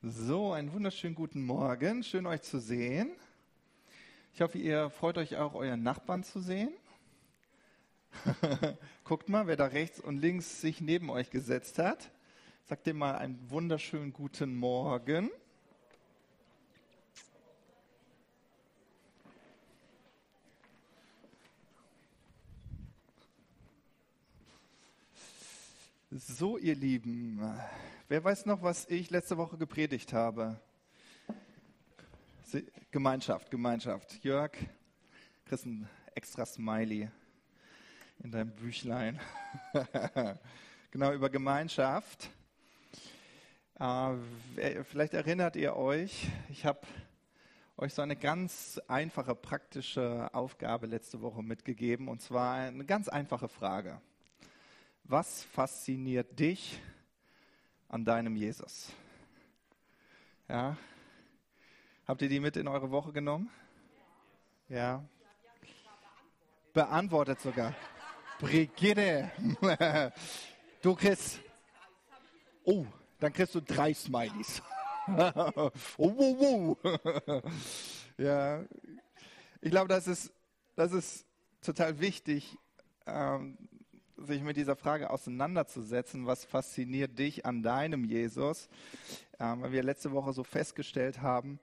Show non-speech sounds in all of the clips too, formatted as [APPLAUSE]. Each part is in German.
So, einen wunderschönen guten Morgen. Schön euch zu sehen. Ich hoffe, ihr freut euch auch, euren Nachbarn zu sehen. [LAUGHS] Guckt mal, wer da rechts und links sich neben euch gesetzt hat. Sagt dem mal einen wunderschönen guten Morgen. So, ihr Lieben, wer weiß noch, was ich letzte Woche gepredigt habe? Gemeinschaft, Gemeinschaft. Jörg, kriegst ein extra Smiley in deinem Büchlein. [LAUGHS] genau, über Gemeinschaft. Äh, vielleicht erinnert ihr euch, ich habe euch so eine ganz einfache, praktische Aufgabe letzte Woche mitgegeben, und zwar eine ganz einfache Frage. Was fasziniert dich an deinem Jesus? Ja. Habt ihr die mit in eure Woche genommen? Ja. Beantwortet sogar. Brigitte. [LAUGHS] Du kriegst. Oh, dann kriegst du drei Smileys. [LAUGHS] oh, wow, wow. [LAUGHS] Ja. Ich glaube, das ist, das ist total wichtig, ähm, sich mit dieser Frage auseinanderzusetzen, was fasziniert dich an deinem Jesus, ähm, weil wir letzte Woche so festgestellt haben,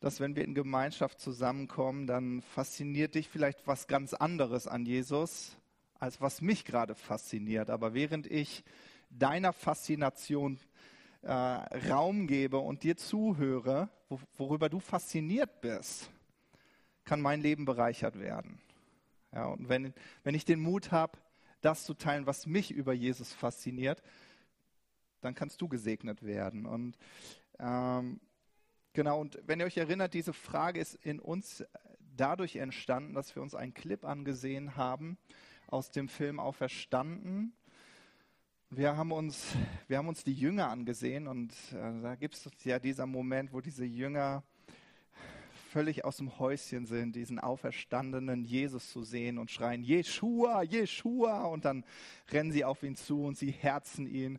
dass wenn wir in Gemeinschaft zusammenkommen, dann fasziniert dich vielleicht was ganz anderes an Jesus, als was mich gerade fasziniert. Aber während ich deiner Faszination äh, Raum gebe und dir zuhöre, wo, worüber du fasziniert bist, kann mein Leben bereichert werden. Ja, und wenn, wenn ich den Mut habe, das zu teilen, was mich über Jesus fasziniert, dann kannst du gesegnet werden. Und ähm, genau, und wenn ihr euch erinnert, diese Frage ist in uns dadurch entstanden, dass wir uns einen Clip angesehen haben aus dem Film Auferstanden. Wir haben uns, wir haben uns die Jünger angesehen und äh, da gibt es ja dieser Moment, wo diese Jünger völlig aus dem Häuschen sind, diesen auferstandenen Jesus zu sehen und schreien, Jeshua, Jeshua, und dann rennen sie auf ihn zu und sie herzen ihn.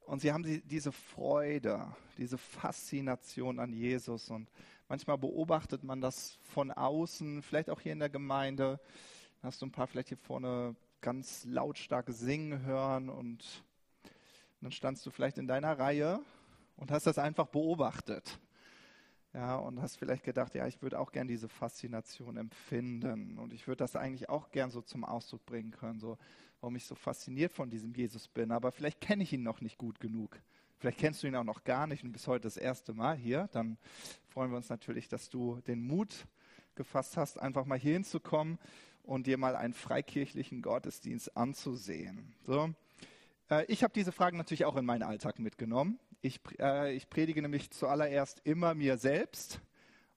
Und sie haben diese Freude, diese Faszination an Jesus. Und manchmal beobachtet man das von außen, vielleicht auch hier in der Gemeinde. Hast du ein paar vielleicht hier vorne ganz lautstark singen hören und dann standst du vielleicht in deiner Reihe und hast das einfach beobachtet. Ja, und hast vielleicht gedacht, ja, ich würde auch gern diese Faszination empfinden und ich würde das eigentlich auch gern so zum Ausdruck bringen können, so warum ich so fasziniert von diesem Jesus bin. Aber vielleicht kenne ich ihn noch nicht gut genug. Vielleicht kennst du ihn auch noch gar nicht und bis heute das erste Mal hier. Dann freuen wir uns natürlich, dass du den Mut gefasst hast, einfach mal hier hinzukommen und dir mal einen freikirchlichen Gottesdienst anzusehen. So. Äh, ich habe diese Fragen natürlich auch in meinen Alltag mitgenommen. Ich, äh, ich predige nämlich zuallererst immer mir selbst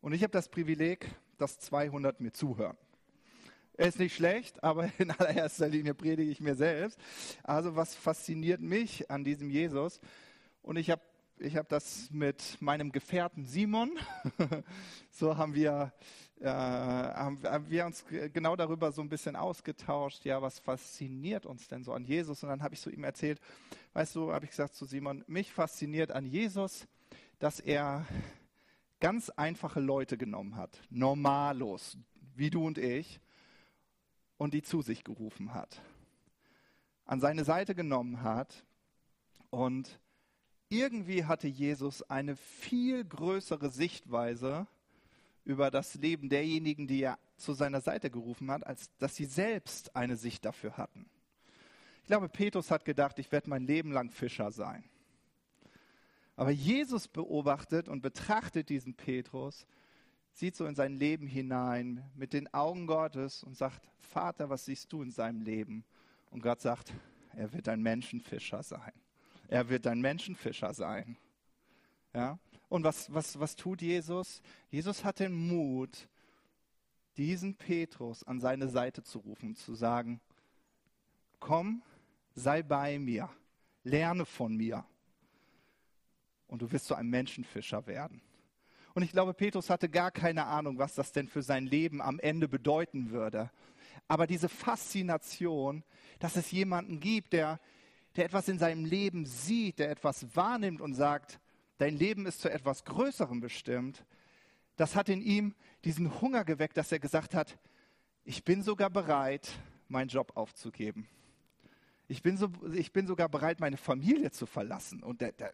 und ich habe das Privileg, dass 200 mir zuhören. Ist nicht schlecht, aber [LAUGHS] in allererster Linie predige ich mir selbst. Also was fasziniert mich an diesem Jesus? Und ich habe ich habe das mit meinem Gefährten Simon, [LAUGHS] so haben wir, äh, haben, haben, wir uns genau darüber so ein bisschen ausgetauscht, ja, was fasziniert uns denn so an Jesus? Und dann habe ich so ihm erzählt, weißt du, habe ich gesagt zu Simon, mich fasziniert an Jesus, dass er ganz einfache Leute genommen hat, normalos, wie du und ich, und die zu sich gerufen hat, an seine Seite genommen hat und irgendwie hatte Jesus eine viel größere Sichtweise über das Leben derjenigen, die er zu seiner Seite gerufen hat, als dass sie selbst eine Sicht dafür hatten. Ich glaube, Petrus hat gedacht, ich werde mein Leben lang Fischer sein. Aber Jesus beobachtet und betrachtet diesen Petrus, sieht so in sein Leben hinein mit den Augen Gottes und sagt, Vater, was siehst du in seinem Leben? Und Gott sagt, er wird ein Menschenfischer sein. Er wird ein Menschenfischer sein. Ja? Und was, was, was tut Jesus? Jesus hat den Mut, diesen Petrus an seine Seite zu rufen, zu sagen, komm, sei bei mir, lerne von mir und du wirst zu einem Menschenfischer werden. Und ich glaube, Petrus hatte gar keine Ahnung, was das denn für sein Leben am Ende bedeuten würde. Aber diese Faszination, dass es jemanden gibt, der der etwas in seinem Leben sieht, der etwas wahrnimmt und sagt, dein Leben ist zu etwas Größerem bestimmt, das hat in ihm diesen Hunger geweckt, dass er gesagt hat, ich bin sogar bereit, meinen Job aufzugeben. Ich bin, so, ich bin sogar bereit, meine Familie zu verlassen. Und der, der,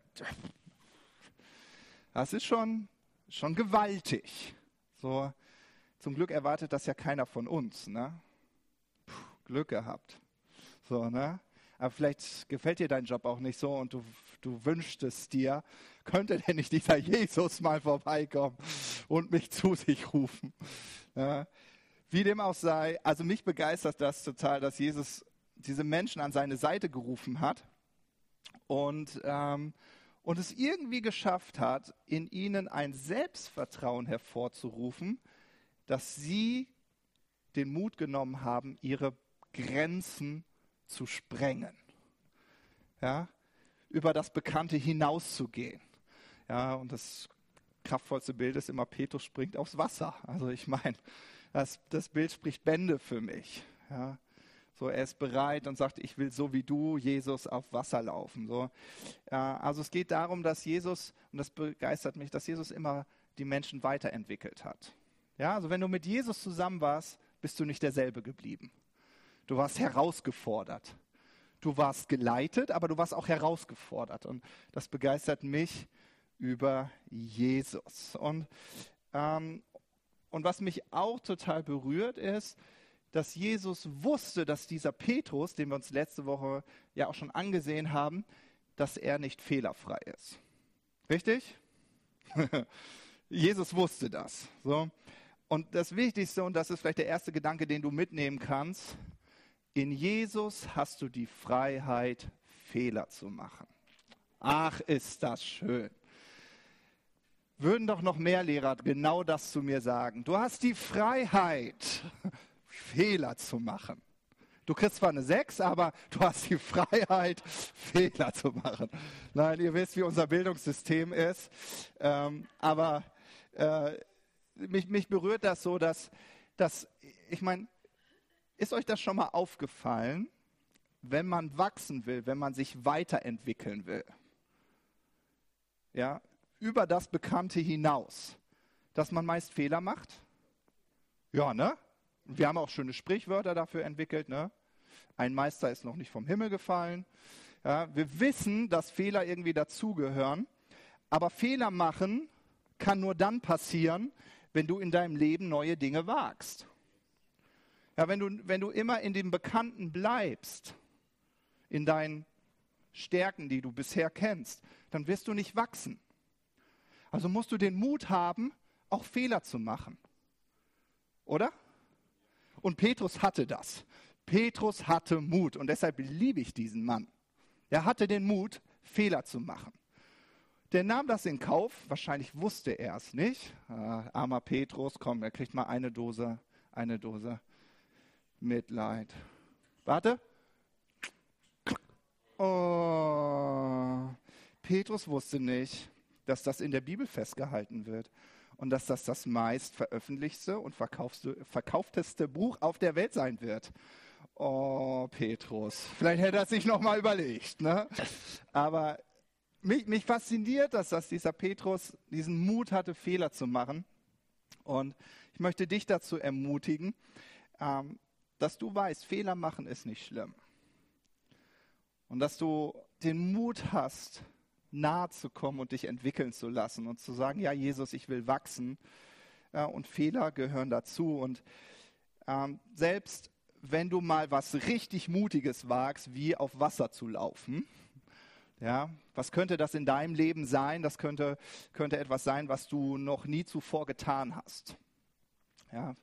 das ist schon, schon gewaltig. So, zum Glück erwartet das ja keiner von uns. Ne? Puh, Glück gehabt. So, ne? Aber vielleicht gefällt dir dein Job auch nicht so und du, du wünschst es dir. Könnte denn nicht dieser Jesus mal vorbeikommen und mich zu sich rufen? Ja? Wie dem auch sei, also mich begeistert das total, dass Jesus diese Menschen an seine Seite gerufen hat und, ähm, und es irgendwie geschafft hat, in ihnen ein Selbstvertrauen hervorzurufen, dass sie den Mut genommen haben, ihre Grenzen zu sprengen. Ja, über das Bekannte hinauszugehen. Ja, und das kraftvollste Bild ist immer, Petrus springt aufs Wasser. Also ich meine, das, das Bild spricht Bände für mich. Ja. So, er ist bereit und sagt, ich will so wie du, Jesus, auf Wasser laufen. So, ja, also es geht darum, dass Jesus, und das begeistert mich, dass Jesus immer die Menschen weiterentwickelt hat. Ja, also wenn du mit Jesus zusammen warst, bist du nicht derselbe geblieben. Du warst herausgefordert. Du warst geleitet, aber du warst auch herausgefordert. Und das begeistert mich über Jesus. Und, ähm, und was mich auch total berührt ist, dass Jesus wusste, dass dieser Petrus, den wir uns letzte Woche ja auch schon angesehen haben, dass er nicht fehlerfrei ist. Richtig? [LAUGHS] Jesus wusste das. So. Und das Wichtigste, und das ist vielleicht der erste Gedanke, den du mitnehmen kannst, in Jesus hast du die Freiheit, Fehler zu machen. Ach, ist das schön. Würden doch noch mehr Lehrer genau das zu mir sagen. Du hast die Freiheit, [LAUGHS] Fehler zu machen. Du kriegst zwar eine 6, aber du hast die Freiheit, [LAUGHS] Fehler zu machen. Nein, ihr wisst, wie unser Bildungssystem ist. Ähm, aber äh, mich, mich, berührt das so, dass, dass ich meine, ist euch das schon mal aufgefallen, wenn man wachsen will, wenn man sich weiterentwickeln will? Ja, über das Bekannte hinaus, dass man meist Fehler macht? Ja, ne? Wir haben auch schöne Sprichwörter dafür entwickelt. Ne? Ein Meister ist noch nicht vom Himmel gefallen. Ja, wir wissen, dass Fehler irgendwie dazugehören. Aber Fehler machen kann nur dann passieren, wenn du in deinem Leben neue Dinge wagst. Ja, wenn, du, wenn du immer in dem Bekannten bleibst, in deinen Stärken, die du bisher kennst, dann wirst du nicht wachsen. Also musst du den Mut haben, auch Fehler zu machen. Oder? Und Petrus hatte das. Petrus hatte Mut und deshalb liebe ich diesen Mann. Er hatte den Mut, Fehler zu machen. Der nahm das in Kauf, wahrscheinlich wusste er es nicht. Ah, armer Petrus, komm, er kriegt mal eine Dose, eine Dose Mitleid. Warte. Oh, Petrus wusste nicht, dass das in der Bibel festgehalten wird und dass das das meist veröffentlichte und verkaufteste Buch auf der Welt sein wird. Oh, Petrus. Vielleicht hätte er sich noch mal überlegt. Ne? Aber mich, mich fasziniert das, dass dieser Petrus diesen Mut hatte, Fehler zu machen. Und ich möchte dich dazu ermutigen, ähm, dass du weißt, Fehler machen ist nicht schlimm. Und dass du den Mut hast, nahe zu kommen und dich entwickeln zu lassen und zu sagen, ja Jesus, ich will wachsen. Ja, und Fehler gehören dazu. Und ähm, selbst wenn du mal was richtig Mutiges wagst, wie auf Wasser zu laufen, ja, was könnte das in deinem Leben sein? Das könnte, könnte etwas sein, was du noch nie zuvor getan hast. Ja,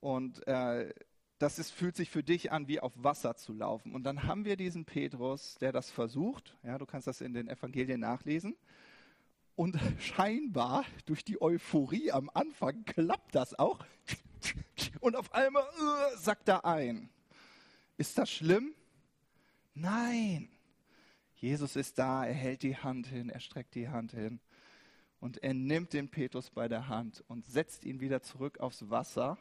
und äh, das ist, fühlt sich für dich an, wie auf Wasser zu laufen. Und dann haben wir diesen Petrus, der das versucht. Ja, du kannst das in den Evangelien nachlesen. Und [LAUGHS] scheinbar durch die Euphorie am Anfang klappt das auch. Und auf einmal uh, sackt er ein. Ist das schlimm? Nein. Jesus ist da, er hält die Hand hin, er streckt die Hand hin. Und er nimmt den Petrus bei der Hand und setzt ihn wieder zurück aufs Wasser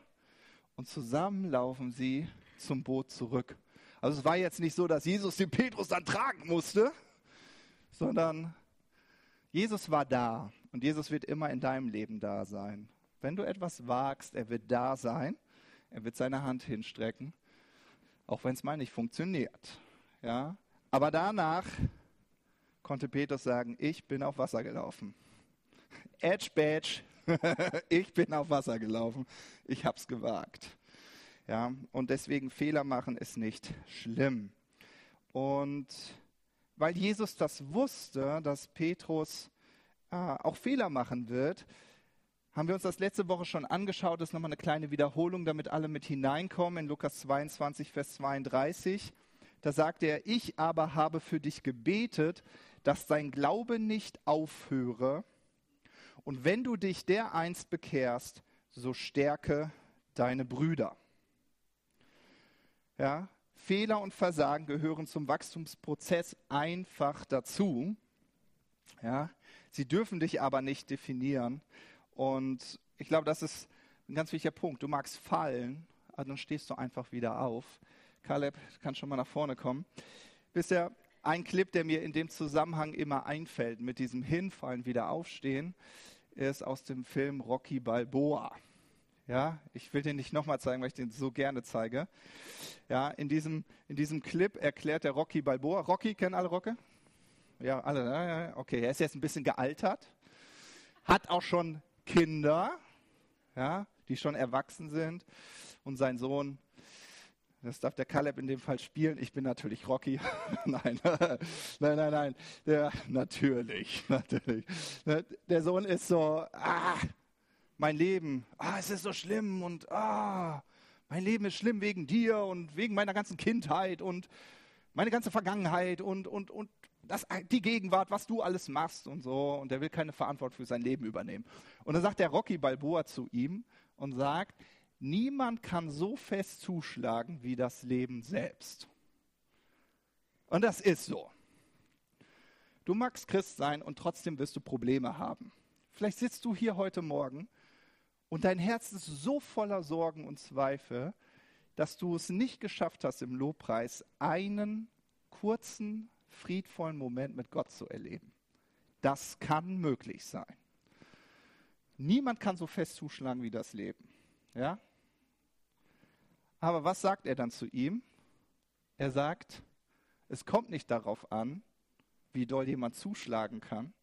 und zusammen laufen sie zum Boot zurück. Also es war jetzt nicht so, dass Jesus den Petrus dann tragen musste, sondern Jesus war da und Jesus wird immer in deinem Leben da sein. Wenn du etwas wagst, er wird da sein, er wird seine Hand hinstrecken, auch wenn es mal nicht funktioniert. Ja? Aber danach konnte Petrus sagen, ich bin auf Wasser gelaufen. Edge Badge, [LAUGHS] ich bin auf Wasser gelaufen, ich habe es gewagt. Ja, und deswegen Fehler machen ist nicht schlimm. Und weil Jesus das wusste, dass Petrus äh, auch Fehler machen wird, haben wir uns das letzte Woche schon angeschaut. Das ist nochmal eine kleine Wiederholung, damit alle mit hineinkommen in Lukas 22, Vers 32. Da sagt er, ich aber habe für dich gebetet, dass dein Glaube nicht aufhöre. Und wenn du dich dereinst bekehrst, so stärke deine Brüder. Ja, Fehler und Versagen gehören zum Wachstumsprozess einfach dazu. Ja, sie dürfen dich aber nicht definieren. Und ich glaube, das ist ein ganz wichtiger Punkt. Du magst fallen, aber dann stehst du einfach wieder auf. Caleb, kann schon mal nach vorne kommen. Ihr, ein Clip, der mir in dem Zusammenhang immer einfällt, mit diesem Hinfallen, wieder aufstehen, ist aus dem Film Rocky Balboa. Ja, ich will den nicht nochmal zeigen, weil ich den so gerne zeige. Ja, in diesem, in diesem Clip erklärt der Rocky Balboa. Rocky, kennen alle Rocke? Ja, alle. Okay, er ist jetzt ein bisschen gealtert, hat auch schon Kinder, ja, die schon erwachsen sind. Und sein Sohn, das darf der Caleb in dem Fall spielen. Ich bin natürlich Rocky. [LAUGHS] [LAUGHS] nein, nein, nein, nein. Der, natürlich, [LAUGHS] natürlich. Der Sohn ist so, ah, mein Leben, ah, es ist so schlimm und ah, mein Leben ist schlimm wegen dir und wegen meiner ganzen Kindheit und meine ganze Vergangenheit und, und, und das, die Gegenwart, was du alles machst und so. Und er will keine Verantwortung für sein Leben übernehmen. Und dann sagt der Rocky Balboa zu ihm und sagt, niemand kann so fest zuschlagen wie das Leben selbst. Und das ist so. Du magst Christ sein und trotzdem wirst du Probleme haben. Vielleicht sitzt du hier heute Morgen und dein Herz ist so voller Sorgen und Zweifel, dass du es nicht geschafft hast, im Lobpreis einen kurzen, friedvollen Moment mit Gott zu erleben. Das kann möglich sein. Niemand kann so fest zuschlagen wie das Leben. Ja? Aber was sagt er dann zu ihm? Er sagt, es kommt nicht darauf an, wie doll jemand zuschlagen kann,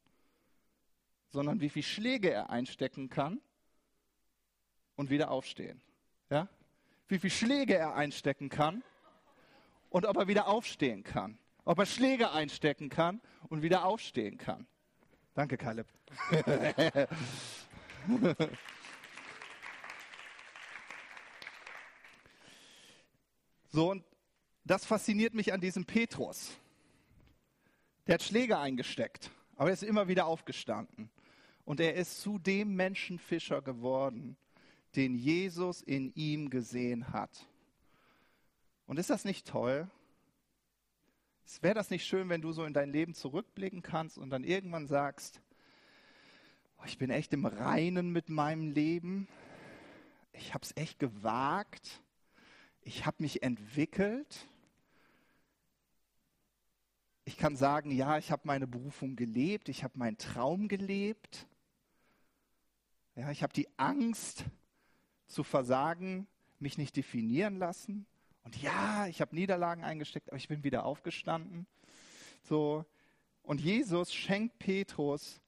sondern wie viele Schläge er einstecken kann, und wieder aufstehen. Ja? Wie viele Schläge er einstecken kann und ob er wieder aufstehen kann. Ob er Schläge einstecken kann und wieder aufstehen kann. Danke, Caleb. [LAUGHS] so, und das fasziniert mich an diesem Petrus. Der hat Schläge eingesteckt, aber er ist immer wieder aufgestanden. Und er ist zu dem Menschenfischer geworden, den Jesus in ihm gesehen hat. Und ist das nicht toll? Wäre das nicht schön, wenn du so in dein Leben zurückblicken kannst und dann irgendwann sagst, oh, ich bin echt im Reinen mit meinem Leben, ich habe es echt gewagt, ich habe mich entwickelt. Ich kann sagen, ja, ich habe meine Berufung gelebt, ich habe meinen Traum gelebt. Ja, ich habe die Angst zu versagen, mich nicht definieren lassen. Und ja, ich habe Niederlagen eingesteckt, aber ich bin wieder aufgestanden. So. Und Jesus schenkt Petrus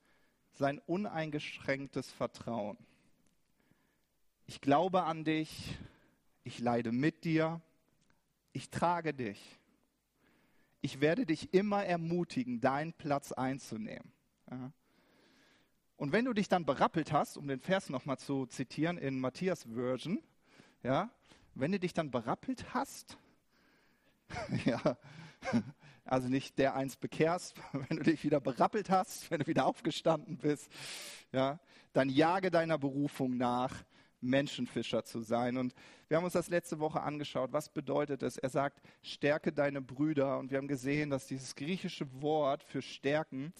sein uneingeschränktes Vertrauen. Ich glaube an dich, ich leide mit dir, ich trage dich. Ich werde dich immer ermutigen, deinen Platz einzunehmen. Ja. Und wenn du dich dann berappelt hast, um den Vers nochmal zu zitieren in Matthias Version, ja, wenn du dich dann berappelt hast, [LAUGHS] ja, also nicht der eins bekehrst, [LAUGHS] wenn du dich wieder berappelt hast, wenn du wieder aufgestanden bist, ja, dann jage deiner Berufung nach, Menschenfischer zu sein. Und wir haben uns das letzte Woche angeschaut. Was bedeutet es? Er sagt, stärke deine Brüder. Und wir haben gesehen, dass dieses griechische Wort für stärken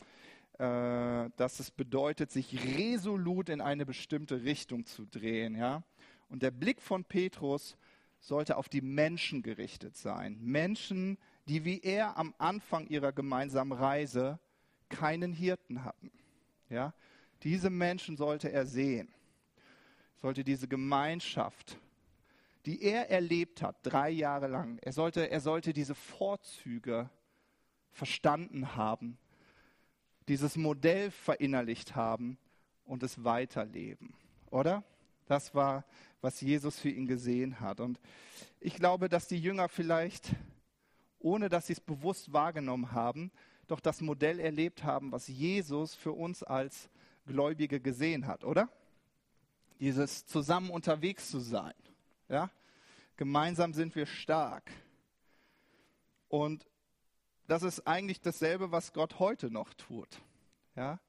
äh, dass es bedeutet, sich resolut in eine bestimmte Richtung zu drehen. Ja? Und der Blick von Petrus sollte auf die Menschen gerichtet sein. Menschen, die wie er am Anfang ihrer gemeinsamen Reise keinen Hirten hatten. Ja? Diese Menschen sollte er sehen, sollte diese Gemeinschaft, die er erlebt hat, drei Jahre lang, er sollte, er sollte diese Vorzüge verstanden haben, dieses Modell verinnerlicht haben und es weiterleben, oder? Das war, was Jesus für ihn gesehen hat. Und ich glaube, dass die Jünger vielleicht, ohne dass sie es bewusst wahrgenommen haben, doch das Modell erlebt haben, was Jesus für uns als Gläubige gesehen hat, oder? Dieses zusammen unterwegs zu sein. Ja? Gemeinsam sind wir stark. Und das ist eigentlich dasselbe, was Gott heute noch tut. Ja?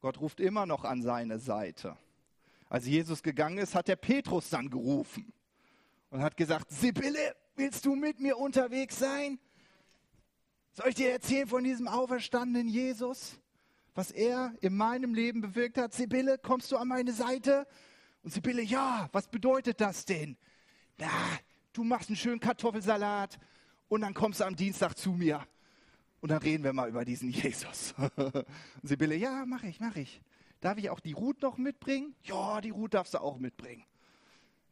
Gott ruft immer noch an seine Seite. Als Jesus gegangen ist, hat der Petrus dann gerufen und hat gesagt, Sibylle, willst du mit mir unterwegs sein? Soll ich dir erzählen von diesem auferstandenen Jesus? Was er in meinem Leben bewirkt hat? Sibylle, kommst du an meine Seite? Und Sibylle, ja, was bedeutet das denn? Na, du machst einen schönen Kartoffelsalat und dann kommst du am Dienstag zu mir und dann reden wir mal über diesen [LAUGHS] Jesus. und Sibylle, ja, mach ich, mach ich. Darf ich auch die Ruth noch mitbringen? Ja, die Ruth darfst du auch mitbringen.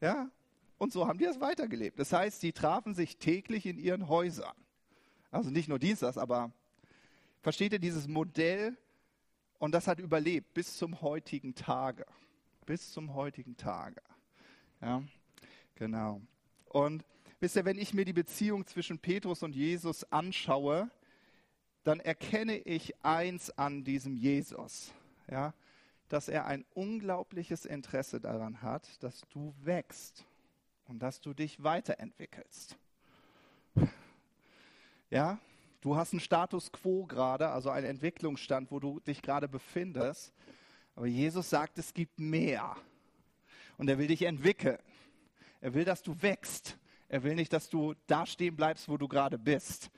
Ja, und so haben die es weitergelebt. Das heißt, sie trafen sich täglich in ihren Häusern. Also nicht nur Dienstags, aber versteht ihr dieses Modell? Und das hat überlebt bis zum heutigen Tage. Bis zum heutigen Tage. Ja, genau. Und wisst ihr, wenn ich mir die Beziehung zwischen Petrus und Jesus anschaue, dann erkenne ich eins an diesem Jesus. Ja, dass er ein unglaubliches Interesse daran hat, dass du wächst und dass du dich weiterentwickelst. Ja, du hast einen Status quo gerade, also einen Entwicklungsstand, wo du dich gerade befindest. Aber Jesus sagt, es gibt mehr. Und er will dich entwickeln. Er will, dass du wächst. Er will nicht, dass du da stehen bleibst, wo du gerade bist.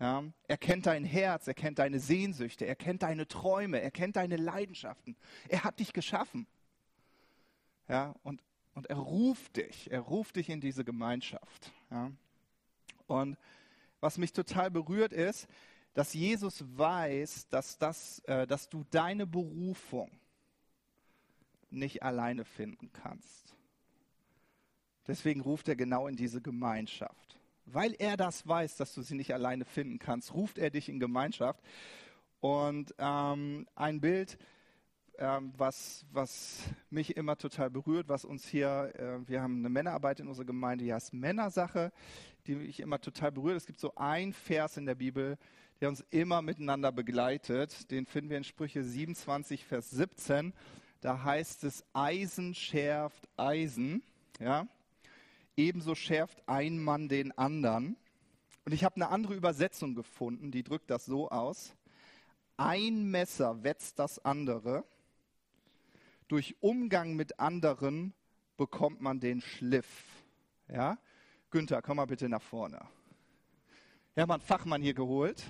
Ja, er kennt dein Herz, er kennt deine Sehnsüchte, er kennt deine Träume, er kennt deine Leidenschaften. Er hat dich geschaffen. Ja, und, und er ruft dich, er ruft dich in diese Gemeinschaft. Ja. Und was mich total berührt ist, dass Jesus weiß, dass, das, äh, dass du deine Berufung nicht alleine finden kannst. Deswegen ruft er genau in diese Gemeinschaft. Weil er das weiß, dass du sie nicht alleine finden kannst, ruft er dich in Gemeinschaft. Und ähm, ein Bild, ähm, was, was mich immer total berührt, was uns hier, äh, wir haben eine Männerarbeit in unserer Gemeinde, die heißt Männersache, die mich immer total berührt. Es gibt so ein Vers in der Bibel, der uns immer miteinander begleitet. Den finden wir in Sprüche 27, Vers 17. Da heißt es, Eisen schärft Eisen. Ja? ebenso schärft ein Mann den anderen. Und ich habe eine andere Übersetzung gefunden, die drückt das so aus. Ein Messer wetzt das andere. Durch Umgang mit anderen bekommt man den Schliff. Ja? Günther, komm mal bitte nach vorne. Hermann Fachmann hier geholt.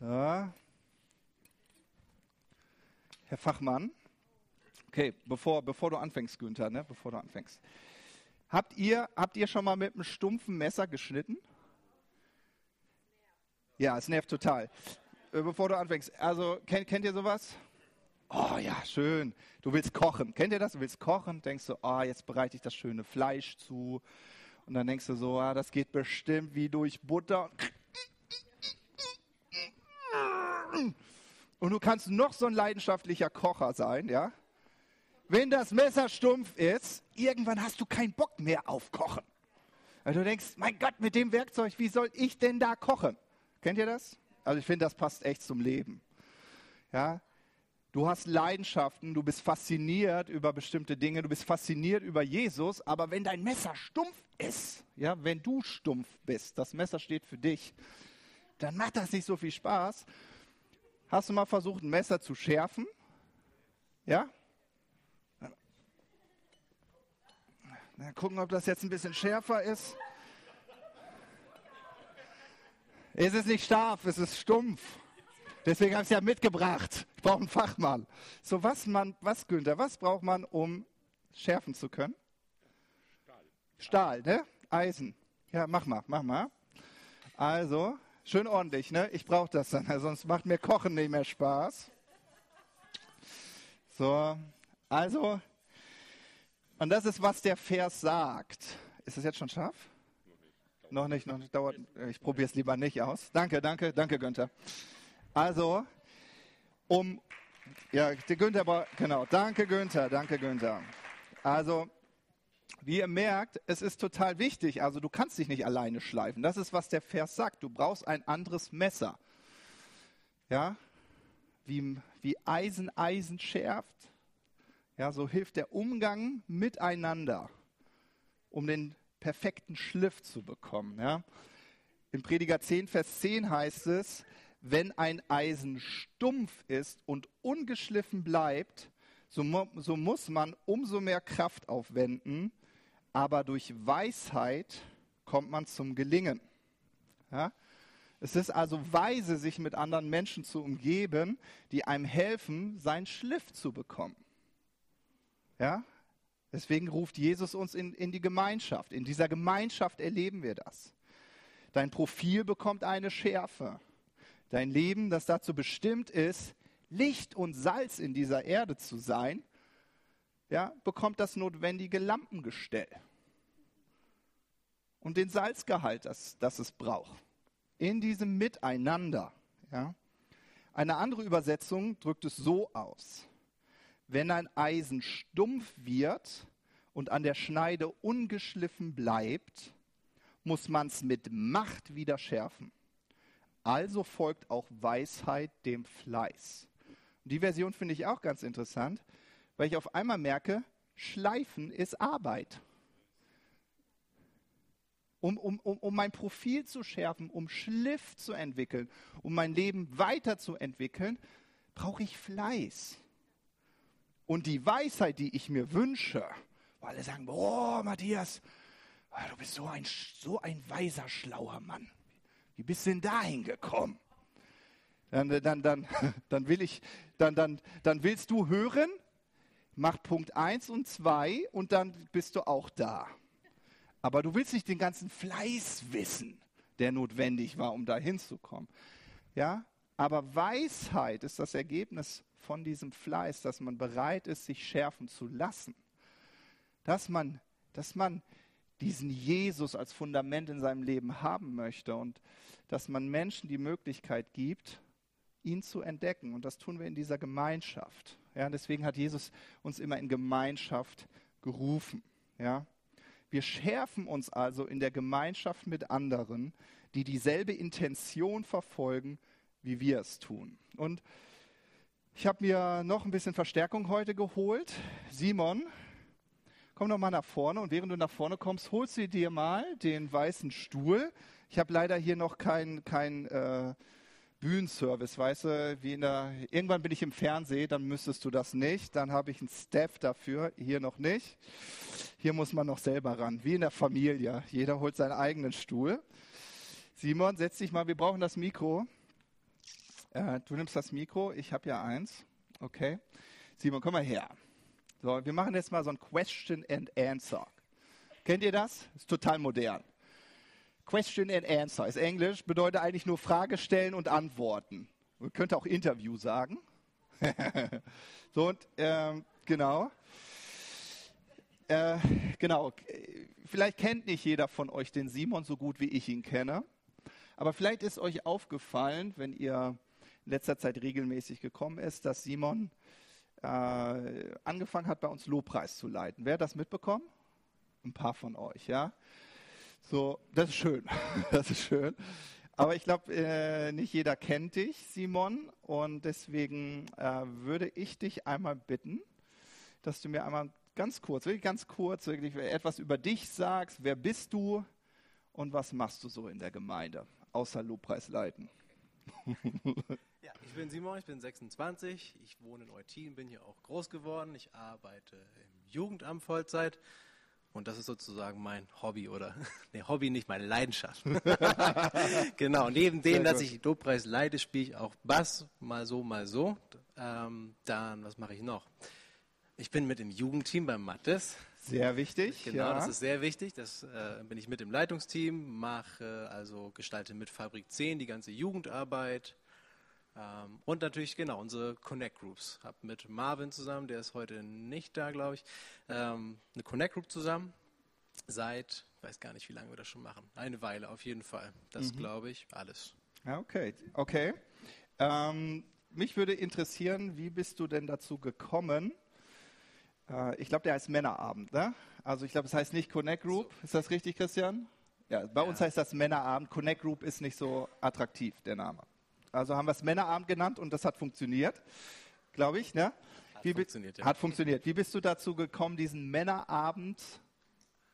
Ja. Herr Fachmann. Okay, bevor, bevor du anfängst, Günther, ne? bevor du anfängst. Habt ihr, habt ihr schon mal mit einem stumpfen Messer geschnitten? Ja, es nervt total. Äh, bevor du anfängst, also kennt, kennt ihr sowas? Oh ja, schön. Du willst kochen. Kennt ihr das? Du willst kochen, denkst du, oh, jetzt bereite ich das schöne Fleisch zu. Und dann denkst du so, ah, das geht bestimmt wie durch Butter. Und du kannst noch so ein leidenschaftlicher Kocher sein, ja? wenn das Messer stumpf ist, irgendwann hast du keinen Bock mehr auf Kochen. Weil du denkst, mein Gott, mit dem Werkzeug, wie soll ich denn da kochen? Kennt ihr das? Also ich finde, das passt echt zum Leben. Ja, du hast Leidenschaften, du bist fasziniert über bestimmte Dinge, du bist fasziniert über Jesus, aber wenn dein Messer stumpf ist, ja, wenn du stumpf bist, das Messer steht für dich, dann macht das nicht so viel Spaß. Hast du mal versucht, ein Messer zu schärfen? Ja? Na, gucken, ob das jetzt ein bisschen schärfer ist. Es ist nicht scharf, es ist stumpf. Deswegen habe ich es ja mitgebracht. Ich brauche einen Fachmann. So, was, man, was, Günther, was braucht man, um schärfen zu können? Stahl. Stahl, ne? Eisen. Ja, mach mal, mach mal. Also, Schön ordentlich, ne? Ich brauche das dann, [LAUGHS] sonst macht mir Kochen nicht mehr Spaß. So, also, und das ist, was der Vers sagt. Ist es jetzt schon scharf? Noch nicht, noch nicht, dauert. Ich probiere es lieber nicht aus. Danke, danke, danke, Günther. Also, um, ja, der Günther, genau, danke, Günther, danke, Günther. Also, wie ihr merkt, es ist total wichtig. Also, du kannst dich nicht alleine schleifen. Das ist, was der Vers sagt. Du brauchst ein anderes Messer. Ja, wie, wie Eisen Eisen schärft, ja, so hilft der Umgang miteinander, um den perfekten Schliff zu bekommen. Ja. Im Prediger 10, Vers 10 heißt es, wenn ein Eisen stumpf ist und ungeschliffen bleibt, so, so muss man umso mehr Kraft aufwenden, aber durch Weisheit kommt man zum Gelingen. Ja? Es ist also weise, sich mit anderen Menschen zu umgeben, die einem helfen, seinen Schliff zu bekommen. Ja? Deswegen ruft Jesus uns in, in die Gemeinschaft. In dieser Gemeinschaft erleben wir das. Dein Profil bekommt eine Schärfe. Dein Leben, das dazu bestimmt ist, Licht und Salz in dieser Erde zu sein, ja, bekommt das notwendige Lampengestell und den Salzgehalt, das, das es braucht in diesem Miteinander. Ja? Eine andere Übersetzung drückt es so aus. Wenn ein Eisen stumpf wird und an der Schneide ungeschliffen bleibt, muss man es mit Macht wieder schärfen. Also folgt auch Weisheit dem Fleiß. Die Version finde ich auch ganz interessant, weil ich auf einmal merke, Schleifen ist Arbeit um, um, um, um mein Profil zu schärfen, um Schliff zu entwickeln, um mein Leben weiterzuentwickeln, brauche ich Fleiß. Und die Weisheit, die ich mir wünsche, weil alle sagen, oh Matthias, ah, du bist so ein, so ein weiser, schlauer Mann. Wie bist du denn dahin gekommen? Dann, dann, dann, [LAUGHS] dann, will ich, dann, dann, dann willst du hören, mach Punkt 1 und 2 und dann bist du auch da. Aber du willst nicht den ganzen Fleiß wissen, der notwendig war, um da hinzukommen. Ja? Aber Weisheit ist das Ergebnis von diesem Fleiß, dass man bereit ist, sich schärfen zu lassen. Dass man, dass man diesen Jesus als Fundament in seinem Leben haben möchte und dass man Menschen die Möglichkeit gibt, ihn zu entdecken. Und das tun wir in dieser Gemeinschaft. Ja, deswegen hat Jesus uns immer in Gemeinschaft gerufen. Ja, wir schärfen uns also in der Gemeinschaft mit anderen, die dieselbe Intention verfolgen, wie wir es tun. Und ich habe mir noch ein bisschen Verstärkung heute geholt. Simon, komm noch mal nach vorne und während du nach vorne kommst, holst du dir mal den weißen Stuhl. Ich habe leider hier noch kein, kein äh, Bühnenservice, weißt du, wie in der, irgendwann bin ich im Fernsehen, dann müsstest du das nicht, dann habe ich einen Staff dafür, hier noch nicht. Hier muss man noch selber ran, wie in der Familie. Jeder holt seinen eigenen Stuhl. Simon, setz dich mal, wir brauchen das Mikro. Äh, du nimmst das Mikro, ich habe ja eins. Okay. Simon, komm mal her. So, wir machen jetzt mal so ein Question and Answer. Kennt ihr das? Ist total modern. Question and Answer ist Englisch, bedeutet eigentlich nur Frage stellen und antworten. Man könnte auch Interview sagen. [LAUGHS] so und ähm, genau. Äh, genau. Vielleicht kennt nicht jeder von euch den Simon so gut, wie ich ihn kenne. Aber vielleicht ist euch aufgefallen, wenn ihr in letzter Zeit regelmäßig gekommen ist, dass Simon äh, angefangen hat, bei uns Lobpreis zu leiten. Wer hat das mitbekommen? Ein paar von euch, ja. So, das ist schön. [LAUGHS] Das ist schön. Aber ich glaube, äh, nicht jeder kennt dich, Simon. Und deswegen äh, würde ich dich einmal bitten, dass du mir einmal ganz kurz, wirklich ganz kurz, wirklich etwas über dich sagst. Wer bist du und was machst du so in der Gemeinde, außer Lobpreis leiten? [LAUGHS] Ich bin Simon, ich bin 26, ich wohne in Eutin, bin hier auch groß geworden. Ich arbeite im Jugendamt Vollzeit und das ist sozusagen mein Hobby oder, [LAUGHS] ne, Hobby nicht, meine Leidenschaft. [LAUGHS] genau, neben dem, dass ich Lobpreis leide, spiele ich auch Bass, mal so, mal so. Ähm, dann, was mache ich noch? Ich bin mit im Jugendteam beim Mattes Sehr wichtig. Genau, ja. das ist sehr wichtig. Das äh, bin ich mit im Leitungsteam, mache also gestalte mit Fabrik 10 die ganze Jugendarbeit. Ähm, und natürlich, genau, unsere Connect Groups. Habe mit Marvin zusammen, der ist heute nicht da, glaube ich, ähm, eine Connect Group zusammen. Seit, ich weiß gar nicht, wie lange wir das schon machen. Eine Weile auf jeden Fall. Das glaube ich, alles. Ja, okay, okay. Ähm, mich würde interessieren, wie bist du denn dazu gekommen? Äh, ich glaube, der heißt Männerabend, ne? Also ich glaube, es heißt nicht Connect Group. Ist das richtig, Christian? Ja, bei uns Ja. heißt das Männerabend. Connect Group ist nicht so attraktiv, der Name. Also haben wir es Männerabend genannt und das hat funktioniert, glaube ich, ne? Hat Wie funktioniert, ja. Hat funktioniert. Wie bist du dazu gekommen, diesen Männerabend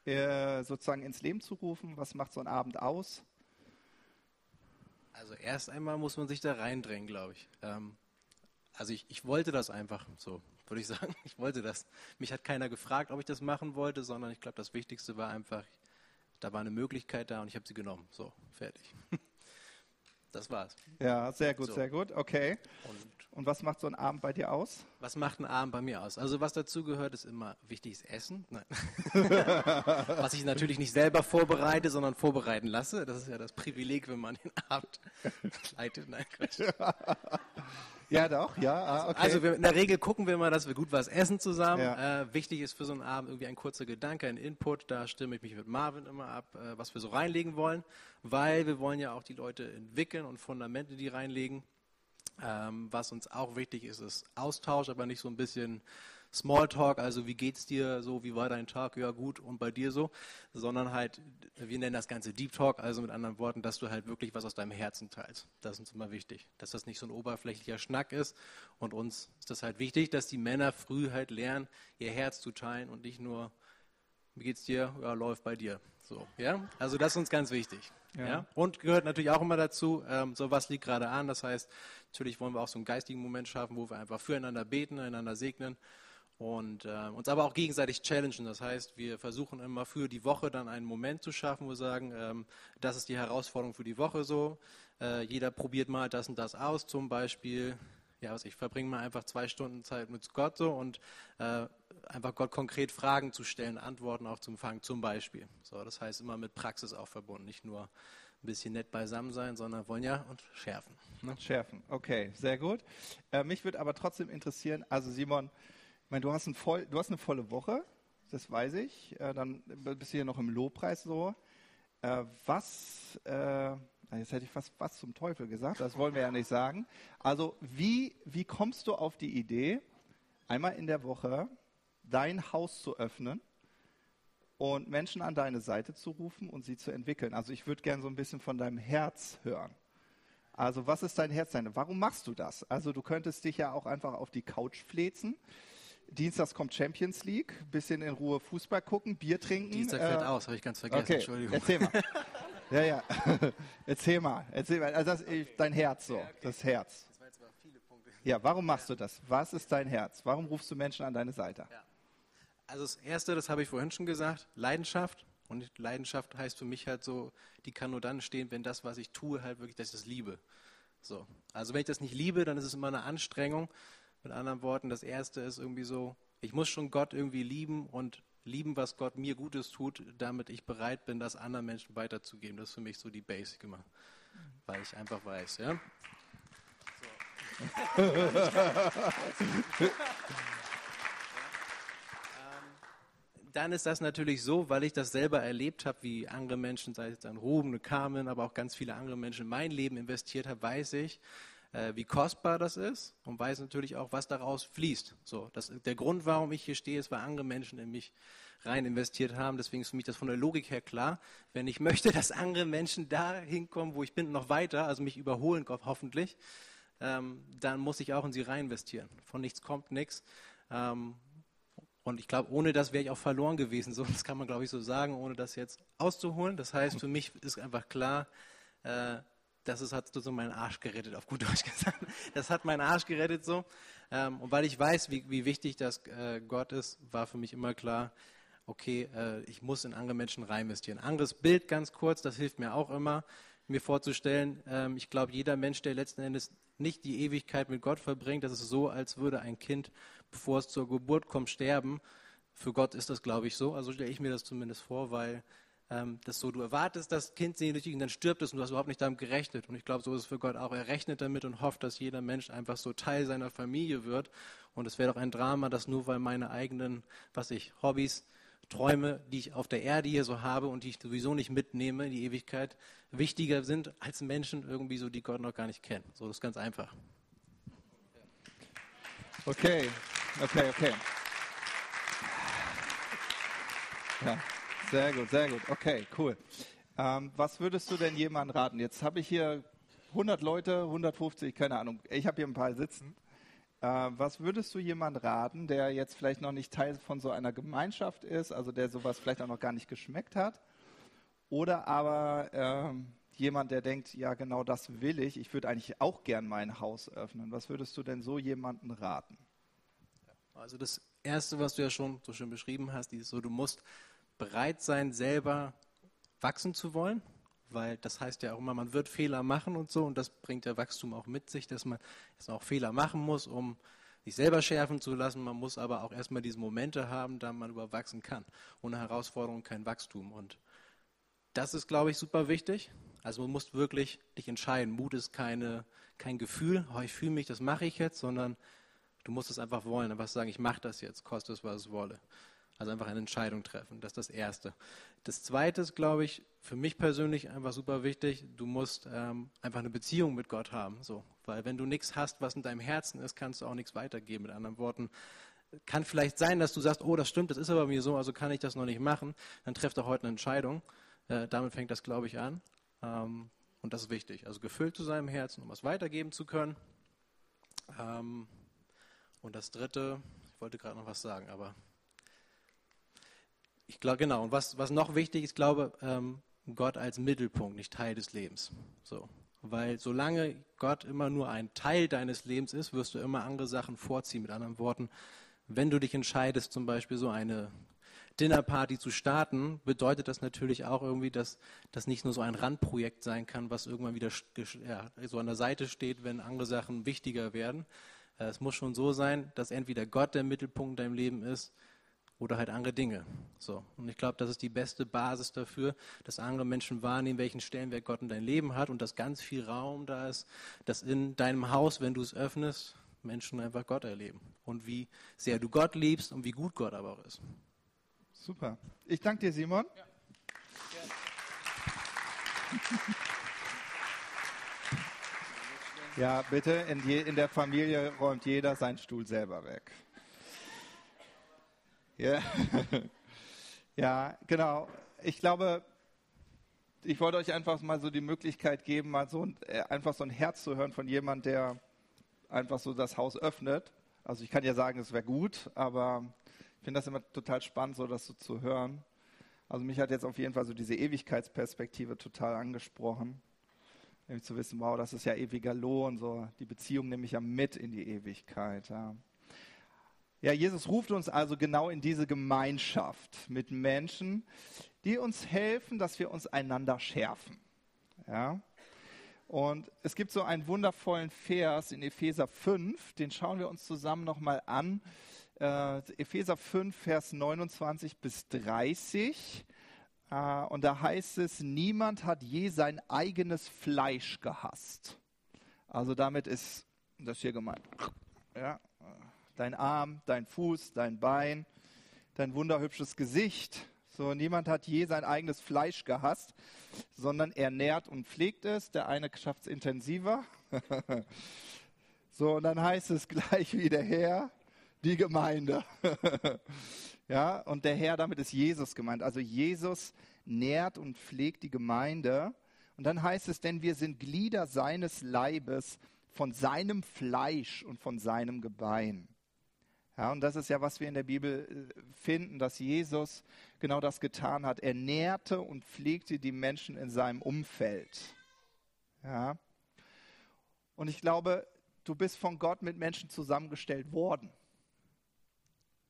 äh, sozusagen ins Leben zu rufen? Was macht so ein Abend aus? Also erst einmal muss man sich da reindrängen, glaube ich. Ähm, also ich, ich wollte das einfach, so würde ich [LAUGHS] sagen. Ich wollte das. Mich hat keiner gefragt, ob ich das machen wollte, sondern ich glaube, das Wichtigste war einfach, da war eine Möglichkeit da und ich habe sie genommen. So, fertig. Das war's. Ja, sehr gut, So. sehr gut. Okay. Und Und was macht so ein Abend bei dir aus? was macht ein Abend bei mir aus? Also was dazu gehört, ist immer wichtiges Essen. Nein. [LAUGHS] was ich natürlich nicht selber vorbereite, sondern vorbereiten lasse. Das ist ja das Privileg, wenn man den Abend [LAUGHS] leitet. Nein, Quatsch. [LAUGHS] Ja, doch, ja, ah, okay. Also wir, in der Regel gucken wir mal, dass wir gut was essen zusammen. Ja. Äh, wichtig ist für so einen Abend irgendwie ein kurzer Gedanke, ein Input. Da stimme ich mich mit Marvin immer ab, äh, was wir so reinlegen wollen, weil wir wollen ja auch die Leute entwickeln und Fundamente, die reinlegen. Ähm, was uns auch wichtig ist, ist Austausch, aber nicht so ein bisschen Smalltalk, also wie geht's dir so, wie war dein Tag, ja gut und bei dir so, sondern halt, wir nennen das Ganze Deep Talk, also mit anderen Worten, dass du halt wirklich was aus deinem Herzen teilst. Das ist uns immer wichtig, dass das nicht so ein oberflächlicher Schnack ist und uns ist das halt wichtig, dass die Männer früh halt lernen, ihr Herz zu teilen und nicht nur, wie geht's dir, ja, läuft bei dir. So, ja, also das ist uns ganz wichtig. Ja. Ja. Und gehört natürlich auch immer dazu, ähm, so was liegt gerade an. Das heißt, natürlich wollen wir auch so einen geistigen Moment schaffen, wo wir einfach füreinander beten, einander segnen und äh, uns aber auch gegenseitig challengen. Das heißt, wir versuchen immer für die Woche dann einen Moment zu schaffen, wo wir sagen, ähm, das ist die Herausforderung für die Woche so. Äh, jeder probiert mal das und das aus, zum Beispiel. Ja, was ich verbringe mal einfach zwei Stunden Zeit mit Gott so und äh, einfach Gott konkret Fragen zu stellen, Antworten auch zu empfangen, zum Beispiel. So, das heißt immer mit Praxis auch verbunden, nicht nur ein bisschen nett beisammen sein, sondern wollen ja und schärfen. Ne? Schärfen, okay, sehr gut. Äh, mich würde aber trotzdem interessieren, also Simon, ich meine, du hast, voll, du hast eine volle Woche, das weiß ich. Äh, dann bist du hier noch im Lobpreis so. Äh, was, äh, jetzt hätte ich fast was zum Teufel gesagt, das wollen wir ja nicht sagen. Also wie, wie kommst du auf die Idee, einmal in der Woche dein Haus zu öffnen und Menschen an deine Seite zu rufen und sie zu entwickeln? Also ich würde gerne so ein bisschen von deinem Herz hören. Also was ist dein Herz? Warum machst du das? Also du könntest dich ja auch einfach auf die Couch fläzen. Dienstags kommt Champions League, bisschen in Ruhe Fußball gucken, Bier trinken. Dienstag fällt aus, habe ich ganz vergessen, Okay, Entschuldigung. erzähl mal. [LAUGHS] ja, ja. [LAUGHS] erzähl mal. Erzähl mal. Also das, dein Herz so, das Herz. Das waren jetzt aber viele Punkte. Ja, warum machst du das? Was ist dein Herz? Warum rufst du Menschen an deine Seite? Also das Erste, das habe ich vorhin schon gesagt, Leidenschaft. Und Leidenschaft heißt für mich halt so, die kann nur dann entstehen, wenn das, was ich tue, halt wirklich, dass ich das liebe. So. Also wenn ich das nicht liebe, dann ist es immer eine Anstrengung. Mit anderen Worten, das Erste ist irgendwie so, ich muss schon Gott irgendwie lieben und lieben, was Gott mir Gutes tut, damit ich bereit bin, das anderen Menschen weiterzugeben. Das ist für mich so die Basic immer. Weil ich einfach weiß, ja. [LAUGHS] dann ist das natürlich so, weil ich das selber erlebt habe, wie andere Menschen, sei es dann Ruben, Carmen, aber auch ganz viele andere Menschen in mein Leben investiert haben, weiß ich, äh, wie kostbar das ist und weiß natürlich auch, was daraus fließt. So, das, der Grund, warum ich hier stehe, ist, weil andere Menschen in mich rein investiert haben. Deswegen ist für mich das von der Logik her klar. Wenn ich [LAUGHS] möchte, dass andere Menschen da hinkommen, wo ich bin, noch weiter, also mich überholen, hoffentlich, ähm, dann muss ich auch in sie rein investieren. Von nichts kommt nichts. Ähm, und ich glaube, ohne das wäre ich auch verloren gewesen. So, [LAUGHS] das kann man, glaube ich, so sagen, ohne das jetzt auszuholen. Das heißt, für mich ist einfach klar, äh, das ist, hat so meinen Arsch gerettet, auf gut Deutsch [LAUGHS] gesagt. Das hat meinen Arsch gerettet so. Ähm, und weil ich weiß, wie, wie wichtig das äh, Gott ist, war für mich immer klar, okay, äh, ich muss in andere Menschen rein. Anderes Bild ganz kurz, das hilft mir auch immer, mir vorzustellen. Ähm, ich glaube, jeder Mensch, der letzten Endes nicht die Ewigkeit mit Gott verbringt, das ist so, als würde ein Kind, bevor es zur Geburt kommt, sterben. für Gott ist das, glaube ich, so. Also stelle ich mir das zumindest vor, weil ähm, das so, du erwartest das Kind sehnsüchtig und dann stirbt es und du hast überhaupt nicht damit gerechnet. Und ich glaube, so ist es für Gott auch. Er rechnet damit und hofft, dass jeder Mensch einfach so Teil seiner Familie wird. Und es wäre doch ein Drama, dass nur weil meine eigenen, was ich, Hobbys, Träume, die ich auf der Erde hier so habe und die ich sowieso nicht mitnehme in die Ewigkeit, wichtiger sind als Menschen irgendwie so, die Gott noch gar nicht kennen. So, das ist ganz einfach. Okay, okay, okay. Ja. Sehr gut, sehr gut. Okay, cool. Ähm, was würdest du denn jemandem raten? Jetzt habe ich hier 100 Leute, 150, keine Ahnung. Ich habe hier ein paar sitzen. Äh, was würdest du jemandem raten, der jetzt vielleicht noch nicht Teil von so einer Gemeinschaft ist, also der sowas vielleicht auch noch gar nicht geschmeckt hat? Oder aber ähm, jemand, der denkt, ja genau das will ich, ich würde eigentlich auch gern mein Haus öffnen. Was würdest du denn so jemandem raten? Also das Erste, was du ja schon so schön beschrieben hast, ist so, du musst bereit sein, selber wachsen zu wollen, weil das heißt ja auch immer, man wird Fehler machen und so und das bringt ja Wachstum auch mit sich, dass man jetzt auch Fehler machen muss, um sich selber schärfen zu lassen. Man muss aber auch erstmal diese Momente haben, da man überwachsen kann. Ohne Herausforderung kein Wachstum und das ist, glaube ich, super wichtig. Also man muss wirklich dich entscheiden. Mut ist keine, kein Gefühl, oh, ich fühle mich, das mache ich jetzt, sondern du musst es einfach wollen, einfach sagen, ich mache das jetzt, koste es, was es wolle. Also einfach eine Entscheidung treffen. Das ist das Erste. Das Zweite ist, glaube ich, für mich persönlich einfach super wichtig. Du musst ähm, einfach eine Beziehung mit Gott haben. So. Weil wenn du nichts hast, was in deinem Herzen ist, kannst du auch nichts weitergeben. Mit anderen Worten, kann vielleicht sein, dass du sagst, oh, das stimmt, das ist aber mir so, also kann ich das noch nicht machen. Dann trefft doch heute eine Entscheidung. Äh, damit fängt das, glaube ich, an. Ähm, und das ist wichtig. Also gefüllt zu seinem Herzen, um was weitergeben zu können. Ähm, und das Dritte, ich wollte gerade noch was sagen, aber ich glaube, genau. Und was, was noch wichtig ist, glaube ähm, Gott als Mittelpunkt, nicht Teil des Lebens. So. Weil solange Gott immer nur ein Teil deines Lebens ist, wirst du immer andere Sachen vorziehen. Mit anderen Worten, wenn du dich entscheidest, zum Beispiel so eine Dinnerparty zu starten, bedeutet das natürlich auch irgendwie, dass das nicht nur so ein Randprojekt sein kann, was irgendwann wieder ja, so an der Seite steht, wenn andere Sachen wichtiger werden. Äh, es muss schon so sein, dass entweder Gott der Mittelpunkt deinem Leben ist oder halt andere Dinge. So. Und ich glaube, das ist die beste Basis dafür, dass andere Menschen wahrnehmen, welchen Stellenwert Gott in dein Leben hat und dass ganz viel Raum da ist, dass in deinem Haus, wenn du es öffnest, Menschen einfach Gott erleben. Und wie sehr du Gott liebst und wie gut Gott aber auch ist. Super. Ich danke dir, Simon. Ja. Ja, bitte, in, je, in der Familie räumt jeder seinen Stuhl selber weg. Ja. [LAUGHS] ja, genau. Ich glaube, ich wollte euch einfach mal so die Möglichkeit geben, mal so äh, einfach so ein Herz zu hören von jemand, der einfach so das Haus öffnet. Also ich kann ja sagen, es wäre gut, aber ich finde das immer total spannend, so das so zu hören. Also mich hat jetzt auf jeden Fall so diese Ewigkeitsperspektive total angesprochen. Nämlich zu wissen, wow, das ist ja ewiger Lohn, so die Beziehung nehme ich ja mit in die Ewigkeit. Ja. Ja, Jesus ruft uns also genau in diese Gemeinschaft mit Menschen, die uns helfen, dass wir uns einander schärfen. Ja? Und es gibt so einen wundervollen Vers in Epheser 5, den schauen wir uns zusammen nochmal an. Äh, Epheser 5, Vers 29 bis 30. Äh, und da heißt es, niemand hat je sein eigenes Fleisch gehasst. Also damit ist das hier gemeint. Ja, dein Arm, dein Fuß, dein Bein, dein wunderhübsches Gesicht. So, niemand hat je sein eigenes Fleisch gehasst, sondern er nährt und pflegt es. Der eine schafft es intensiver. [LAUGHS] so, und dann heißt es gleich wie der Herr, die Gemeinde. [LAUGHS] ja, und der Herr, damit ist Jesus gemeint. Also Jesus nährt und pflegt die Gemeinde. Und dann heißt es, denn wir sind Glieder seines Leibes, von seinem Fleisch und von seinem Gebein. Ja, und das ist ja, was wir in der Bibel äh, finden, dass Jesus genau das getan hat. Er nährte und pflegte die Menschen in seinem Umfeld. Ja. Und ich glaube, du bist von Gott mit Menschen zusammengestellt worden.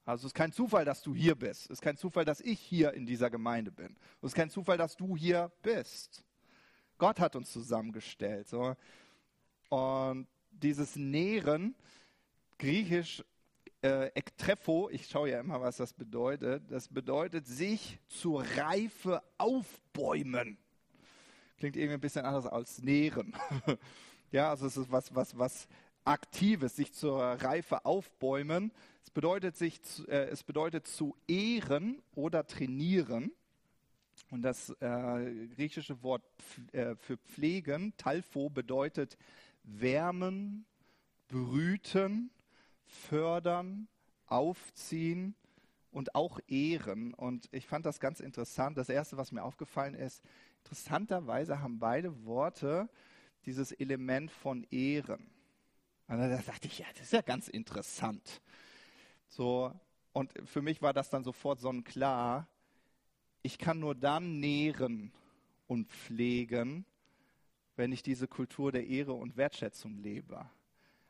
Also es ist kein Zufall, dass du hier bist. Es ist kein Zufall, dass ich hier in dieser Gemeinde bin. Es ist kein Zufall, dass du hier bist. Gott hat uns zusammengestellt. So. Und dieses Nähren, griechisch äh, Ektreffo, ich schaue ja immer, was das bedeutet. Das bedeutet sich zur Reife aufbäumen. Klingt irgendwie ein bisschen anders als nähren. [LAUGHS] ja, also es ist was, was, was Aktives, sich zur Reife aufbäumen. Es bedeutet, sich, äh, es bedeutet zu ehren oder trainieren. Und das äh, griechische Wort äh, für pflegen, Talfo, bedeutet wärmen, brüten, fördern, aufziehen und auch ehren. Und ich fand das ganz interessant. Das Erste, was mir aufgefallen ist, interessanterweise haben beide Worte dieses Element von ehren. Und da dachte ich, ja, das ist ja ganz interessant. So, und für mich war das dann sofort sonnenklar. Ich kann nur dann nähren und pflegen, wenn ich diese Kultur der Ehre und Wertschätzung lebe.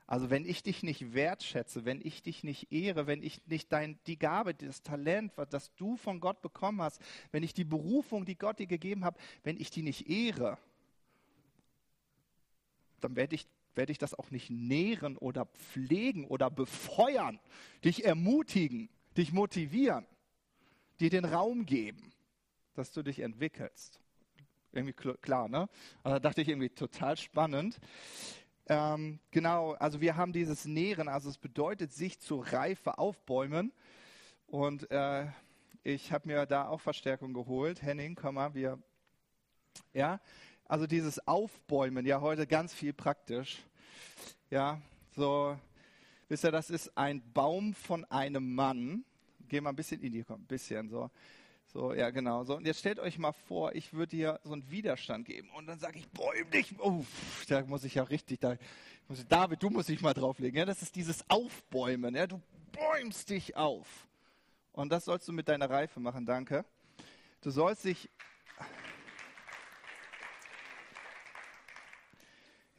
Also wenn ich dich nicht wertschätze, wenn ich dich nicht ehre, wenn ich nicht dein, die Gabe, das Talent, das du von Gott bekommen hast, wenn ich die Berufung, die Gott dir gegeben hat, wenn ich die nicht ehre, dann werde ich, werde ich das auch nicht nähren oder pflegen oder befeuern, dich ermutigen, dich motivieren, dir den Raum geben, dass du dich entwickelst. Irgendwie klar, ne? Also da dachte ich irgendwie total spannend. Ähm, genau, also wir haben dieses Nähren, also es bedeutet sich zur Reife aufbäumen. Und äh, ich habe mir da auch Verstärkung geholt. Henning, komm mal, wir. Ja, also dieses Aufbäumen, ja, heute ganz viel praktisch. Ja, so, wisst ihr, das ist ein Baum von einem Mann. Geh mal ein bisschen in die, komm, ein bisschen so. So, ja, genau. So, und jetzt stellt euch mal vor, ich würde dir so einen Widerstand geben. Und dann sage ich, bäum dich. Oh, da muss ich ja richtig, da muss ich, David, du musst dich mal drauflegen. Ja, das ist dieses Aufbäumen. Ja, du bäumst dich auf. Und das sollst du mit deiner Reife machen, danke. Du sollst dich.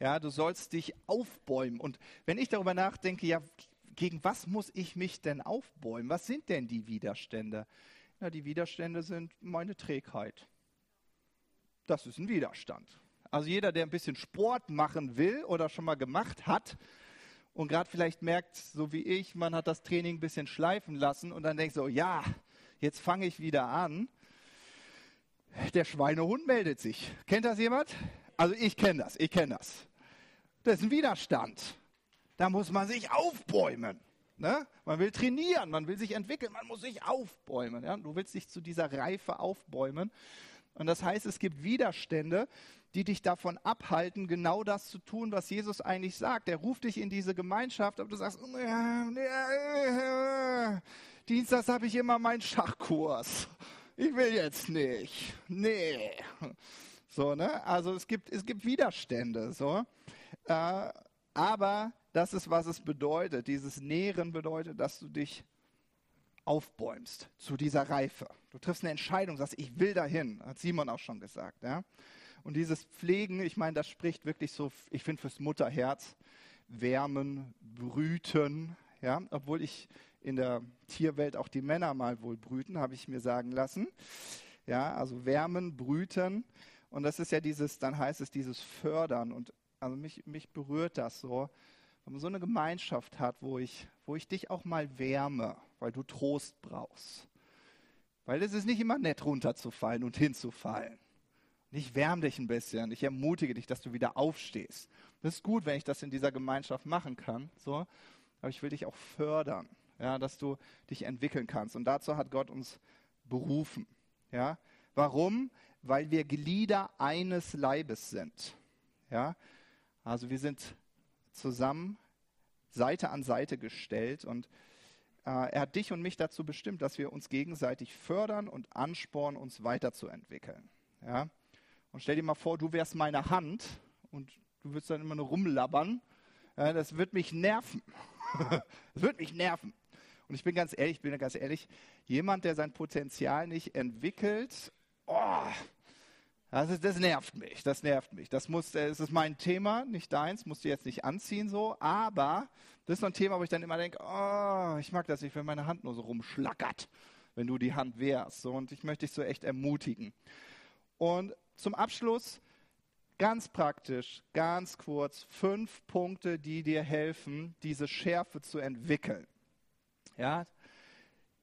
Ja, du sollst dich aufbäumen. Und wenn ich darüber nachdenke, ja, gegen was muss ich mich denn aufbäumen? Was sind denn die Widerstände? Ja, die Widerstände sind meine Trägheit. Das ist ein Widerstand. Also jeder, der ein bisschen Sport machen will oder schon mal gemacht hat und gerade vielleicht merkt, so wie ich, man hat das Training ein bisschen schleifen lassen und dann denkt so, ja, jetzt fange ich wieder an. Der Schweinehund meldet sich. Kennt das jemand? Also ich kenne das, ich kenne das. Das ist ein Widerstand. Da muss man sich aufbäumen. Ne? Man will trainieren, man will sich entwickeln, man muss sich aufbäumen. Ja? Du willst dich zu dieser Reife aufbäumen. Und das heißt, es gibt Widerstände, die dich davon abhalten, genau das zu tun, was Jesus eigentlich sagt. Er ruft dich in diese Gemeinschaft, aber du sagst, Dienstags habe ich immer meinen Schachkurs. Ich will jetzt nicht. Nee. So, ne? Also es gibt, es gibt Widerstände. So. Äh, aber das ist, was es bedeutet. Dieses Nähren bedeutet, dass du dich aufbäumst zu dieser Reife. Du triffst eine Entscheidung, sagst, ich will dahin, hat Simon auch schon gesagt. Ja? Und dieses Pflegen, ich meine, das spricht wirklich so, ich finde, fürs Mutterherz, wärmen, brüten. Ja? Obwohl ich in der Tierwelt auch die Männer mal wohl brüten, habe ich mir sagen lassen. Ja, also wärmen, brüten. Und das ist ja dieses, dann heißt es dieses Fördern. Und also mich, mich berührt das so, wenn man so eine Gemeinschaft hat, wo ich, wo ich dich auch mal wärme, weil du Trost brauchst. Weil es ist nicht immer nett runterzufallen und hinzufallen. Und ich wärme dich ein bisschen, ich ermutige dich, dass du wieder aufstehst. Das ist gut, wenn ich das in dieser Gemeinschaft machen kann, so. aber ich will dich auch fördern, ja, dass du dich entwickeln kannst. Und dazu hat Gott uns berufen. Ja. Warum? Weil wir Glieder eines Leibes sind. Ja. Also wir sind zusammen, Seite an Seite gestellt und äh, er hat dich und mich dazu bestimmt, dass wir uns gegenseitig fördern und anspornen, uns weiterzuentwickeln. Ja? Und stell dir mal vor, du wärst meine Hand und du würdest dann immer nur rumlabbern. Ja, das wird mich nerven. [LAUGHS] das wird mich nerven. Und ich bin ganz ehrlich, ich bin ganz ehrlich, jemand, der sein Potenzial nicht entwickelt, oh, das, ist, das, nervt mich, das nervt mich. Das, muss, das ist mein Thema, nicht deins, musst du jetzt nicht anziehen so, aber das ist so ein Thema, wo ich dann immer denke, oh, ich mag das nicht, wenn meine Hand nur so rumschlackert, wenn du die Hand wehrst. So, und ich möchte dich so echt ermutigen. Und zum Abschluss, ganz praktisch, ganz kurz, fünf Punkte, die dir helfen, diese Schärfe zu entwickeln. Ja,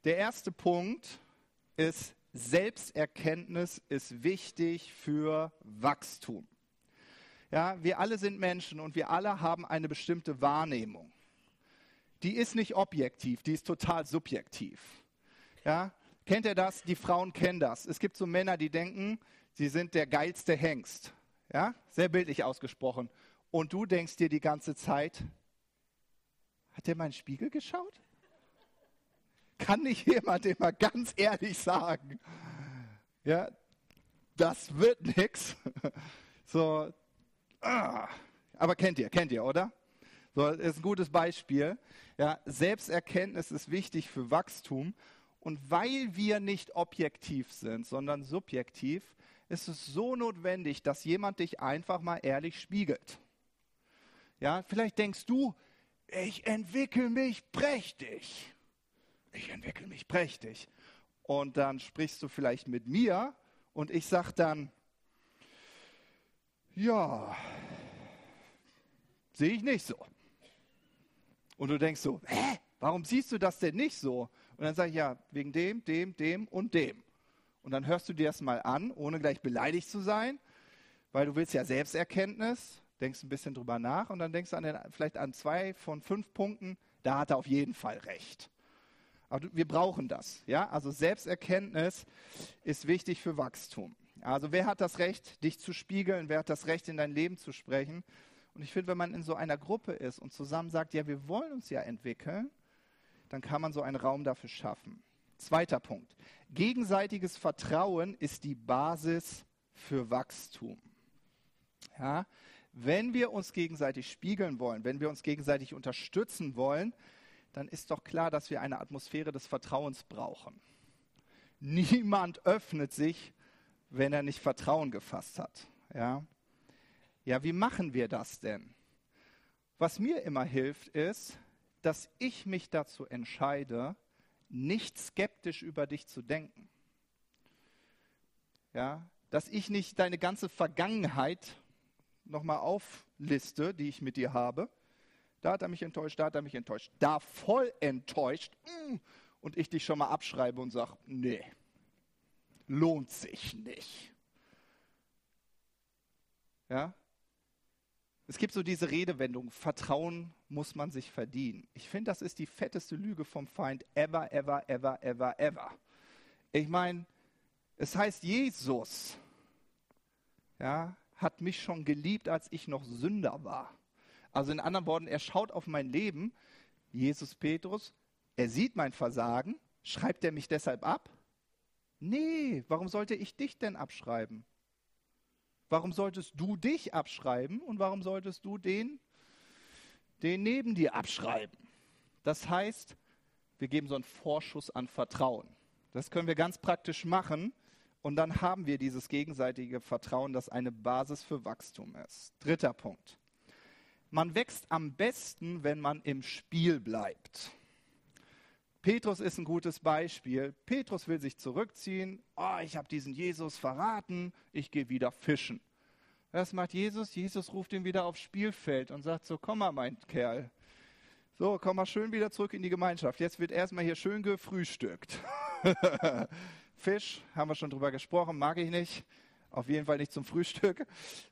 der erste Punkt ist, Selbsterkenntnis ist wichtig für Wachstum. Ja, wir alle sind Menschen und wir alle haben eine bestimmte Wahrnehmung. Die ist nicht objektiv, die ist total subjektiv. Ja, kennt ihr das? Die Frauen kennen das. Es gibt so Männer, die denken, sie sind der geilste Hengst. Ja, sehr bildlich ausgesprochen. Und du denkst dir die ganze Zeit, hat der meinen Spiegel geschaut? Kann nicht jemand immer ganz ehrlich sagen, ja, das wird nichts. [LAUGHS] So, ah. aber kennt ihr, kennt ihr, oder? So, das ist ein gutes Beispiel. Ja, Selbsterkenntnis ist wichtig für Wachstum. Und weil wir nicht objektiv sind, sondern subjektiv, ist es so notwendig, dass jemand dich einfach mal ehrlich spiegelt. Ja, vielleicht denkst du, ich entwickle mich prächtig. Ich entwickle mich prächtig. Und dann sprichst du vielleicht mit mir und ich sage dann, ja, sehe ich nicht so. Und du denkst so, hä, warum siehst du das denn nicht so? Und dann sage ich, ja, wegen dem, dem, dem und dem. Und dann hörst du dir das mal an, ohne gleich beleidigt zu sein, weil du willst ja Selbsterkenntnis, denkst ein bisschen drüber nach und dann denkst du an den, vielleicht an zwei von fünf Punkten, da hat er auf jeden Fall recht. Aber wir brauchen das. Ja? Also Selbsterkenntnis ist wichtig für Wachstum. Also wer hat das Recht, dich zu spiegeln? Wer hat das Recht, in dein Leben zu sprechen? Und ich finde, wenn man in so einer Gruppe ist und zusammen sagt, ja, wir wollen uns ja entwickeln, dann kann man so einen Raum dafür schaffen. Zweiter Punkt. Gegenseitiges Vertrauen ist die Basis für Wachstum. Ja, wenn wir uns gegenseitig spiegeln wollen, wenn wir uns gegenseitig unterstützen wollen, dann ist doch klar, dass wir eine Atmosphäre des Vertrauens brauchen. Niemand öffnet sich, wenn er nicht Vertrauen gefasst hat. Ja, ja wie machen wir das denn? Was mir immer hilft, ist, dass ich mich dazu entscheide, nicht skeptisch über dich zu denken. Ja, dass ich nicht deine ganze Vergangenheit nochmal aufliste, die ich mit dir habe. Da hat er mich enttäuscht, da hat er mich enttäuscht, da voll enttäuscht mm, und ich dich schon mal abschreibe und sage, nee, lohnt sich nicht. Ja, es gibt so diese Redewendung, Vertrauen muss man sich verdienen. Ich finde, das ist die fetteste Lüge vom Feind ever, ever, ever, ever, ever. Ich meine, es heißt, Jesus ja, hat mich schon geliebt, als ich noch Sünder war. Also in anderen Worten, er schaut auf mein Leben, Jesus Petrus, er sieht mein Versagen, schreibt er mich deshalb ab? Nee, warum sollte ich dich denn abschreiben? Warum solltest du dich abschreiben und warum solltest du den, den neben dir abschreiben? Das heißt, wir geben so einen Vorschuss an Vertrauen. Das können wir ganz praktisch machen und dann haben wir dieses gegenseitige Vertrauen, das eine Basis für Wachstum ist. Dritter Punkt. Man wächst am besten, wenn man im Spiel bleibt. Petrus ist ein gutes Beispiel. Petrus will sich zurückziehen. Oh, ich habe diesen Jesus verraten. Ich gehe wieder fischen. Was macht Jesus? Jesus ruft ihn wieder aufs Spielfeld und sagt so, komm mal, mein Kerl. So, komm mal schön wieder zurück in die Gemeinschaft. Jetzt wird erstmal hier schön gefrühstückt. [LAUGHS] Fisch, haben wir schon drüber gesprochen, mag ich nicht. Auf jeden Fall nicht zum Frühstück.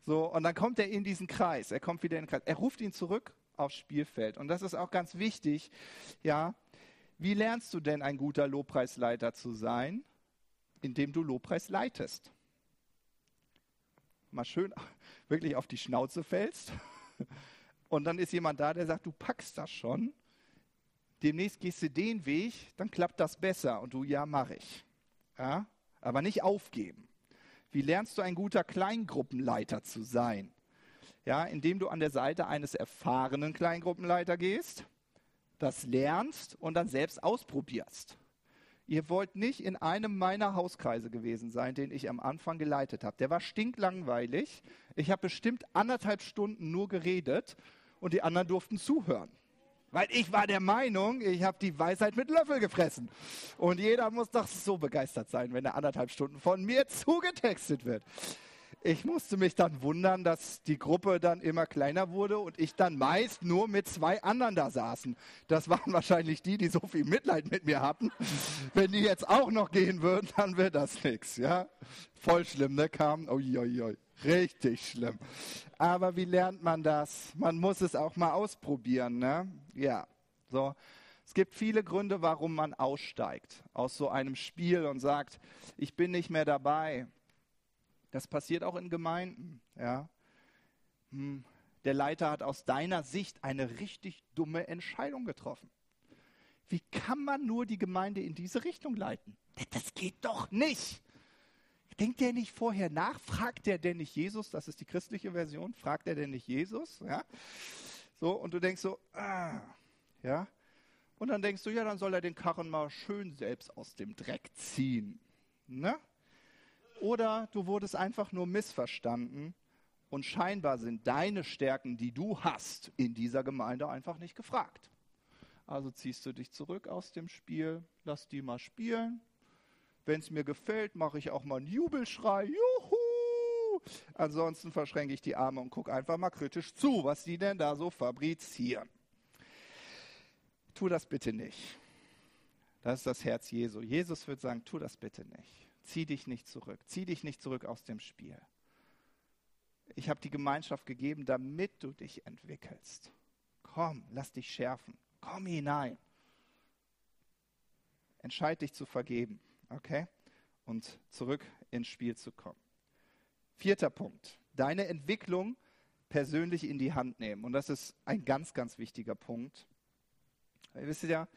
So, und dann kommt er in diesen Kreis. Er kommt wieder in den Kreis. Er ruft ihn zurück aufs Spielfeld. Und das ist auch ganz wichtig. Ja, wie lernst du denn ein guter Lobpreisleiter zu sein? Indem du Lobpreis leitest. Mal schön [LAUGHS] wirklich auf die Schnauze fällst. [LAUGHS] Und dann ist jemand da, der sagt, du packst das schon. Demnächst gehst du den Weg, dann klappt das besser. Und du, ja, mache ich. Ja? Aber nicht aufgeben. Wie lernst du ein guter Kleingruppenleiter zu sein? Ja, indem du an der Seite eines erfahrenen Kleingruppenleiter gehst das lernst und dann selbst ausprobierst. Ihr wollt nicht in einem meiner Hauskreise gewesen sein, den ich am Anfang geleitet habe. Der war stinklangweilig. Ich habe bestimmt anderthalb Stunden nur geredet und die anderen durften zuhören. Weil ich war der Meinung, ich habe die Weisheit mit Löffel gefressen. Und jeder muss doch so begeistert sein, wenn er anderthalb Stunden von mir [LAUGHS] zugetextet wird. ich musste mich dann wundern, dass die Gruppe dann immer kleiner wurde und ich dann meist nur mit zwei anderen da saßen. Das waren wahrscheinlich die, die so viel Mitleid mit mir hatten. Wenn die jetzt auch noch gehen würden, dann wäre das nichts. Ja? Voll schlimm, ne? Kam, oi, oi, oi. Richtig schlimm. Aber wie lernt man das? Man muss es auch mal ausprobieren. Ne? Ja, so. Es gibt viele Gründe, warum man aussteigt aus so einem Spiel und sagt, ich bin nicht mehr dabei. Das passiert auch in Gemeinden. Ja. Hm, der Leiter hat aus deiner Sicht eine richtig dumme Entscheidung getroffen. Wie kann man nur die Gemeinde in diese Richtung leiten? Das geht doch nicht. Denkt der nicht vorher nach? Fragt der denn nicht Jesus? Das ist die christliche Version. Fragt er denn nicht Jesus? Ja. So, und du denkst so, ah, ja. Und dann denkst du, ja, dann soll er den Karren mal schön selbst aus dem Dreck ziehen. Ne? Oder du wurdest einfach nur missverstanden und scheinbar sind deine Stärken, die du hast, in dieser Gemeinde einfach nicht gefragt. Also ziehst du dich zurück aus dem Spiel, lass die mal spielen. Wenn es mir gefällt, mache ich auch mal einen Jubelschrei. Juhu! Ansonsten verschränke ich die Arme und gucke einfach mal kritisch zu, was die denn da so fabrizieren. Tu das bitte nicht. Das ist das Herz Jesu. Jesus wird sagen, tu das bitte nicht. Zieh dich nicht zurück. Zieh dich nicht zurück aus dem Spiel. Ich habe die Gemeinschaft gegeben, damit du dich entwickelst. Komm, lass dich schärfen. Komm hinein. Entscheid dich zu vergeben, okay? Und zurück ins Spiel zu kommen. Vierter Punkt. Deine Entwicklung persönlich in die Hand nehmen. Und das ist ein ganz, ganz wichtiger Punkt. Ihr wisst ja,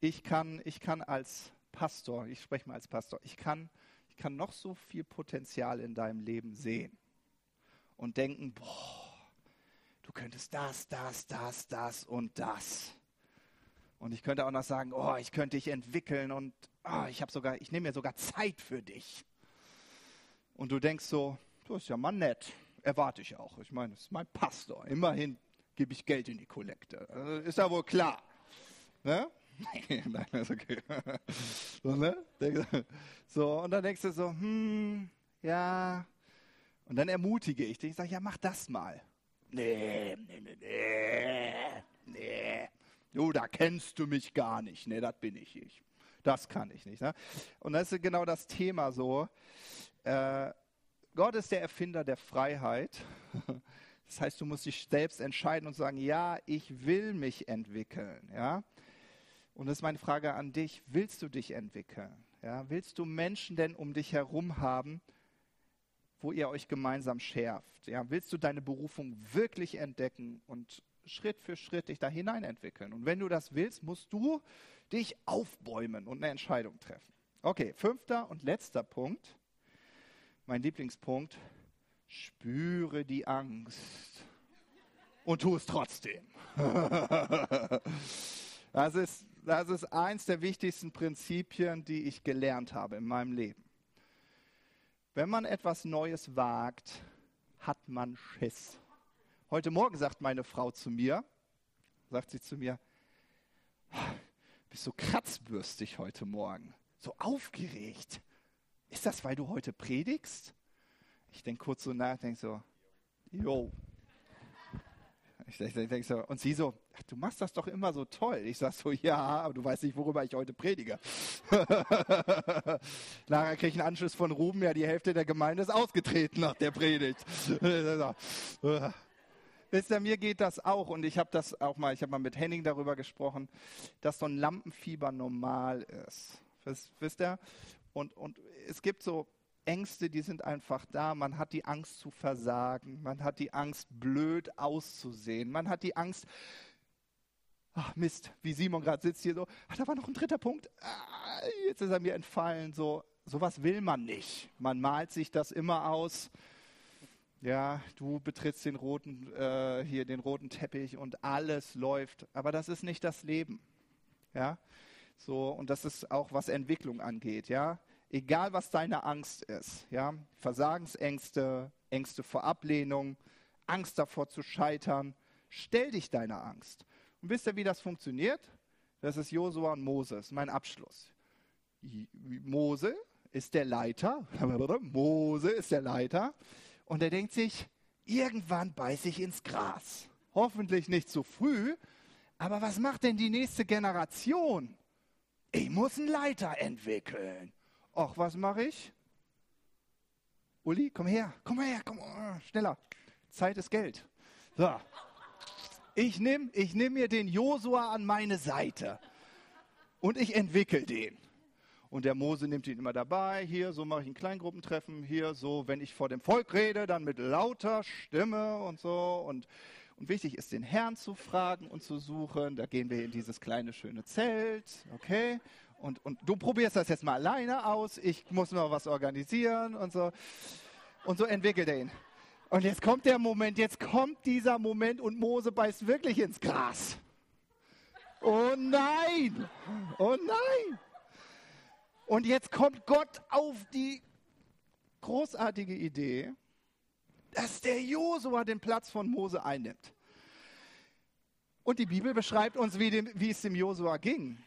ich kann, ich kann als Pastor, ich spreche mal als Pastor, ich kann ich kann noch so viel Potenzial in deinem Leben sehen und denken, boah, du könntest das, das, das, das und das. Und ich könnte auch noch sagen, oh, ich könnte dich entwickeln und oh, ich habe sogar, ich nehme mir sogar Zeit für dich. Und du denkst so, du ist ja mal nett, erwarte ich auch. Ich meine, das ist mein Pastor. Immerhin gebe ich Geld in die Kollekte. Äh, ist ja wohl klar. Ne? [LAUGHS] Nein, ist okay. [LAUGHS] so, ne? so, und dann denkst du so, hm, ja. Und dann ermutige ich dich. Ich sage, ja, mach das mal. Nee, nee, nee, nee, nee. Du, da kennst du mich gar nicht. Nee, das bin ich ich. Das kann ich nicht. Ne? Und das ist genau das Thema so. Äh, Gott ist der Erfinder der Freiheit. [LAUGHS] Das heißt, du musst dich selbst entscheiden und sagen, ja, ich will mich entwickeln. Ja? Und das ist meine Frage an dich. Willst du dich entwickeln? Ja, willst du Menschen denn um dich herum haben, wo ihr euch gemeinsam schärft? Ja, willst du deine Berufung wirklich entdecken und Schritt für Schritt dich da hinein entwickeln? Und wenn du das willst, musst du dich aufbäumen und eine Entscheidung treffen. Okay, fünfter und letzter Punkt, mein Lieblingspunkt, spüre die Angst und tu es trotzdem. [LAUGHS] das ist das ist eins der wichtigsten Prinzipien, die ich gelernt habe in meinem Leben. Wenn man etwas Neues wagt, hat man Schiss. Heute Morgen sagt meine Frau zu mir, sagt sie zu mir, bist so kratzbürstig heute Morgen, so aufgeregt. Ist das, weil du heute predigst? Ich denke kurz so nach, denke so, jo, ich, denke so, und sie so, ach, du machst das doch immer so toll. Ich sage so, ja, aber du weißt nicht, worüber ich heute predige. [LAUGHS] Kriege ich einen Anschluss von Ruben, ja, die Hälfte der Gemeinde ist ausgetreten nach der Predigt. [LAUGHS] Wisst ihr, mir geht das auch und ich habe das auch mal, ich habe mal mit Henning darüber gesprochen, dass so ein Lampenfieber normal ist. Wisst, wisst ihr? Und, und es gibt so Ängste, die sind einfach da. Man hat die Angst zu versagen. Man hat die Angst, blöd auszusehen. Man hat die Angst, ach Mist, wie Simon gerade sitzt hier so, ach, da war noch ein dritter Punkt. Ah, jetzt ist er mir entfallen. So, sowas will man nicht. Man malt sich das immer aus. Ja, du betrittst den roten, äh, hier den roten Teppich und alles läuft. Aber das ist nicht das Leben. Ja, so, und das ist auch, was Entwicklung angeht. Ja, egal was deine Angst ist, ja, Versagensängste, Ängste vor Ablehnung, Angst davor zu scheitern, stell dich deiner Angst. Und wisst ihr, wie das funktioniert? Das ist Josua und Moses, mein Abschluss. Mose ist der Leiter, [LAUGHS] Mose ist der Leiter Und er denkt sich, irgendwann beiße ich ins Gras. Hoffentlich nicht zu früh, aber was macht denn die nächste Generation? Ich muss einen Leiter entwickeln. Och, was mache ich? Uli, komm her, komm her, komm oh, schneller. Zeit ist Geld. So. Ich nehme ich nehm mir den Josua an meine Seite und ich entwickle den. Und der Mose nimmt ihn immer dabei. Hier, so mache ich ein Kleingruppentreffen. Hier, so, wenn ich vor dem Volk rede, dann mit lauter Stimme und so. Und, und wichtig ist, den Herrn zu fragen und zu suchen. Da gehen wir in dieses kleine, schöne Zelt. Okay? Und, und du probierst das jetzt mal alleine aus. Ich muss noch was organisieren und so. Und so entwickelt er ihn. Und jetzt kommt der Moment, jetzt kommt dieser Moment und Mose beißt wirklich ins Gras. Oh nein! Oh nein! Und jetzt kommt Gott auf die großartige Idee, dass der Josua den Platz von Mose einnimmt. Und die Bibel beschreibt uns, wie, dem, wie es dem Josua ging.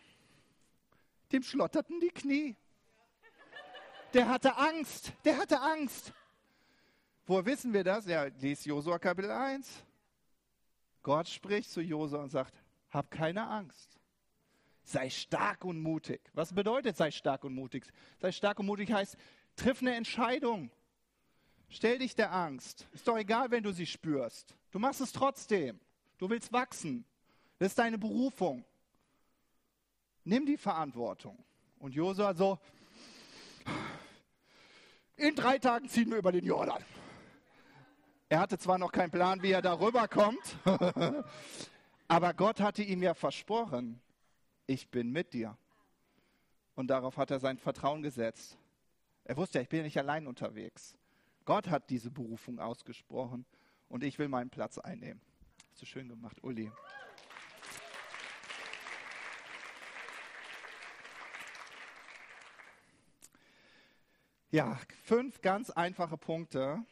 Dem schlotterten die Knie. Der hatte Angst. Der hatte Angst. Woher wissen wir das? Ja, lies Josua Kapitel 1. Gott spricht zu Josua und sagt, hab keine Angst. Sei stark und mutig. Was bedeutet sei stark und mutig? Sei stark und mutig heißt, triff eine Entscheidung. Stell dich der Angst. Ist doch egal, wenn du sie spürst. Du machst es trotzdem. Du willst wachsen. Das ist deine Berufung. Nimm die Verantwortung. Und Josua so, in drei Tagen ziehen wir über den Jordan. Er hatte zwar noch keinen Plan, wie er darüber kommt, [LAUGHS] aber Gott hatte ihm ja versprochen, ich bin mit dir. Und darauf hat er sein Vertrauen gesetzt. Er wusste ja, ich bin nicht allein unterwegs. Gott hat diese Berufung ausgesprochen und ich will meinen Platz einnehmen. Hast du schön gemacht, Uli. Ja, fünf ganz einfache Punkte,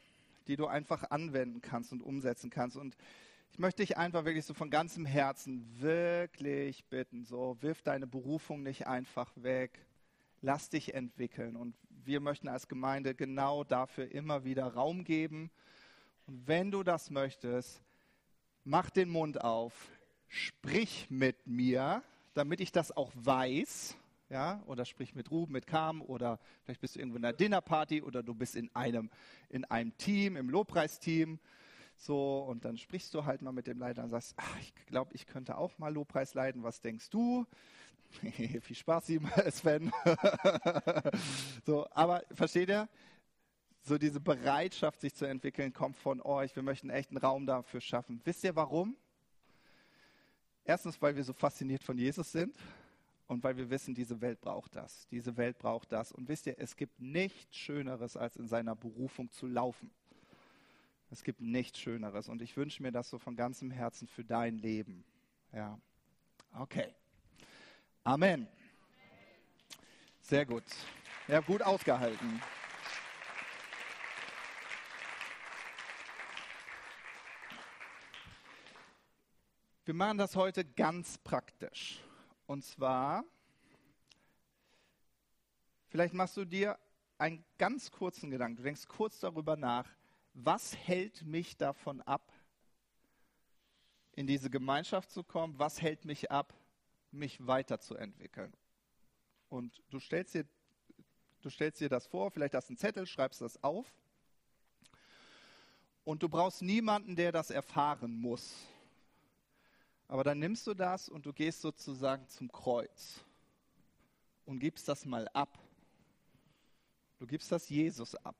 die du einfach anwenden kannst und umsetzen kannst. Und ich möchte dich einfach wirklich so von ganzem Herzen wirklich bitten, so wirf deine Berufung nicht einfach weg. Lass dich entwickeln. Und wir möchten als Gemeinde genau dafür immer wieder Raum geben. Und wenn du das möchtest, mach den Mund auf, sprich mit mir, damit ich das auch weiß ja, oder sprich mit Ruben, mit Kam, oder vielleicht bist du irgendwo in einer Dinnerparty oder du bist in einem, in einem Team, im Lobpreisteam, so, und dann sprichst du halt mal mit dem Leiter und sagst, ach, ich glaube, ich könnte auch mal Lobpreis leiten, was denkst du? [LAUGHS] Viel Spaß, [LAUGHS] Sven. [LAUGHS] so, aber versteht ihr? So diese Bereitschaft, sich zu entwickeln, kommt von euch. Wir möchten echt einen Raum dafür schaffen. Wisst ihr warum? Erstens, weil wir so fasziniert von Jesus sind und weil wir wissen, diese Welt braucht das. Diese Welt braucht das. Und wisst ihr, es gibt nichts Schöneres, als in seiner Berufung zu laufen. Es gibt nichts Schöneres. Und ich wünsche mir das so von ganzem Herzen für dein Leben. Ja. Okay. Amen. Sehr gut. Ja, gut ausgehalten. Wir machen das heute ganz praktisch. Und zwar, vielleicht machst du dir einen ganz kurzen Gedanken. Du denkst kurz darüber nach, was hält mich davon ab, in diese Gemeinschaft zu kommen? Was hält mich ab, mich weiterzuentwickeln? Und du stellst dir, du stellst dir das vor, vielleicht hast du einen Zettel, schreibst das auf. Und du brauchst niemanden, der das erfahren muss. Aber dann nimmst du das und du gehst sozusagen zum Kreuz und gibst das mal ab. Du gibst das Jesus ab.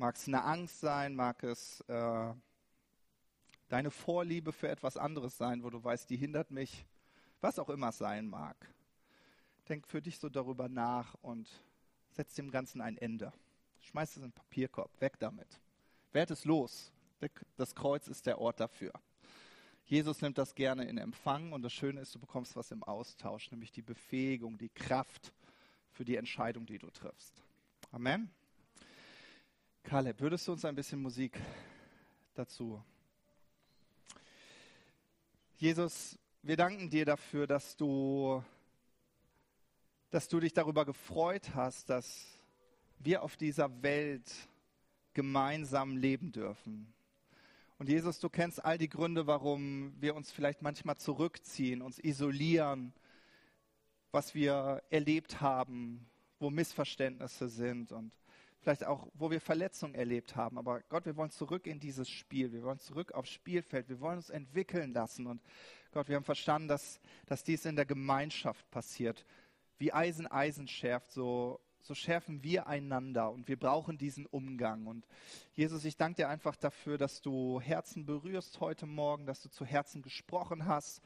Mag es eine Angst sein, mag es äh, deine Vorliebe für etwas anderes sein, wo du weißt, die hindert mich, was auch immer es sein mag. Denk für dich so darüber nach und setz dem Ganzen ein Ende. Schmeiß es in den Papierkorb, weg damit. Werd es los. Das Kreuz ist der Ort dafür. Jesus nimmt das gerne in Empfang und das Schöne ist, du bekommst was im Austausch, nämlich die Befähigung, die Kraft für die Entscheidung, die du triffst. Amen. Kaleb, würdest du uns ein bisschen Musik dazu? Jesus, wir danken dir dafür, dass du, dass du dich darüber gefreut hast, dass wir auf dieser Welt gemeinsam leben dürfen. Und Jesus, du kennst all die Gründe, warum wir uns vielleicht manchmal zurückziehen, uns isolieren, was wir erlebt haben, wo Missverständnisse sind und vielleicht auch, wo wir Verletzungen erlebt haben. Aber Gott, wir wollen zurück in dieses Spiel. Wir wollen zurück aufs Spielfeld. Wir wollen uns entwickeln lassen. Und Gott, wir haben verstanden, dass, dass dies in der Gemeinschaft passiert. Wie Eisen Eisen schärft, so, so schärfen wir einander. Und wir brauchen diesen Umgang. Und Jesus, ich danke dir einfach dafür, dass du Herzen berührst heute Morgen, dass du zu Herzen gesprochen hast.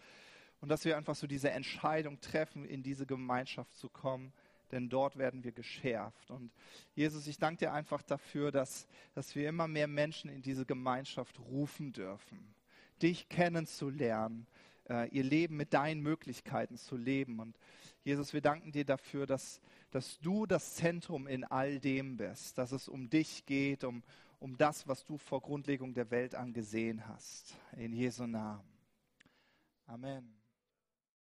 Und dass wir einfach so diese Entscheidung treffen, in diese Gemeinschaft zu kommen denn dort werden wir geschärft. Und Jesus, ich danke dir einfach dafür, dass, dass wir immer mehr Menschen in diese Gemeinschaft rufen dürfen, dich kennenzulernen, äh, ihr Leben mit deinen Möglichkeiten zu leben. Und Jesus, wir danken dir dafür, dass, dass du das Zentrum in all dem bist, dass es um dich geht, um, um das, was du vor Grundlegung der Welt angesehen hast. In Jesu Namen. Amen.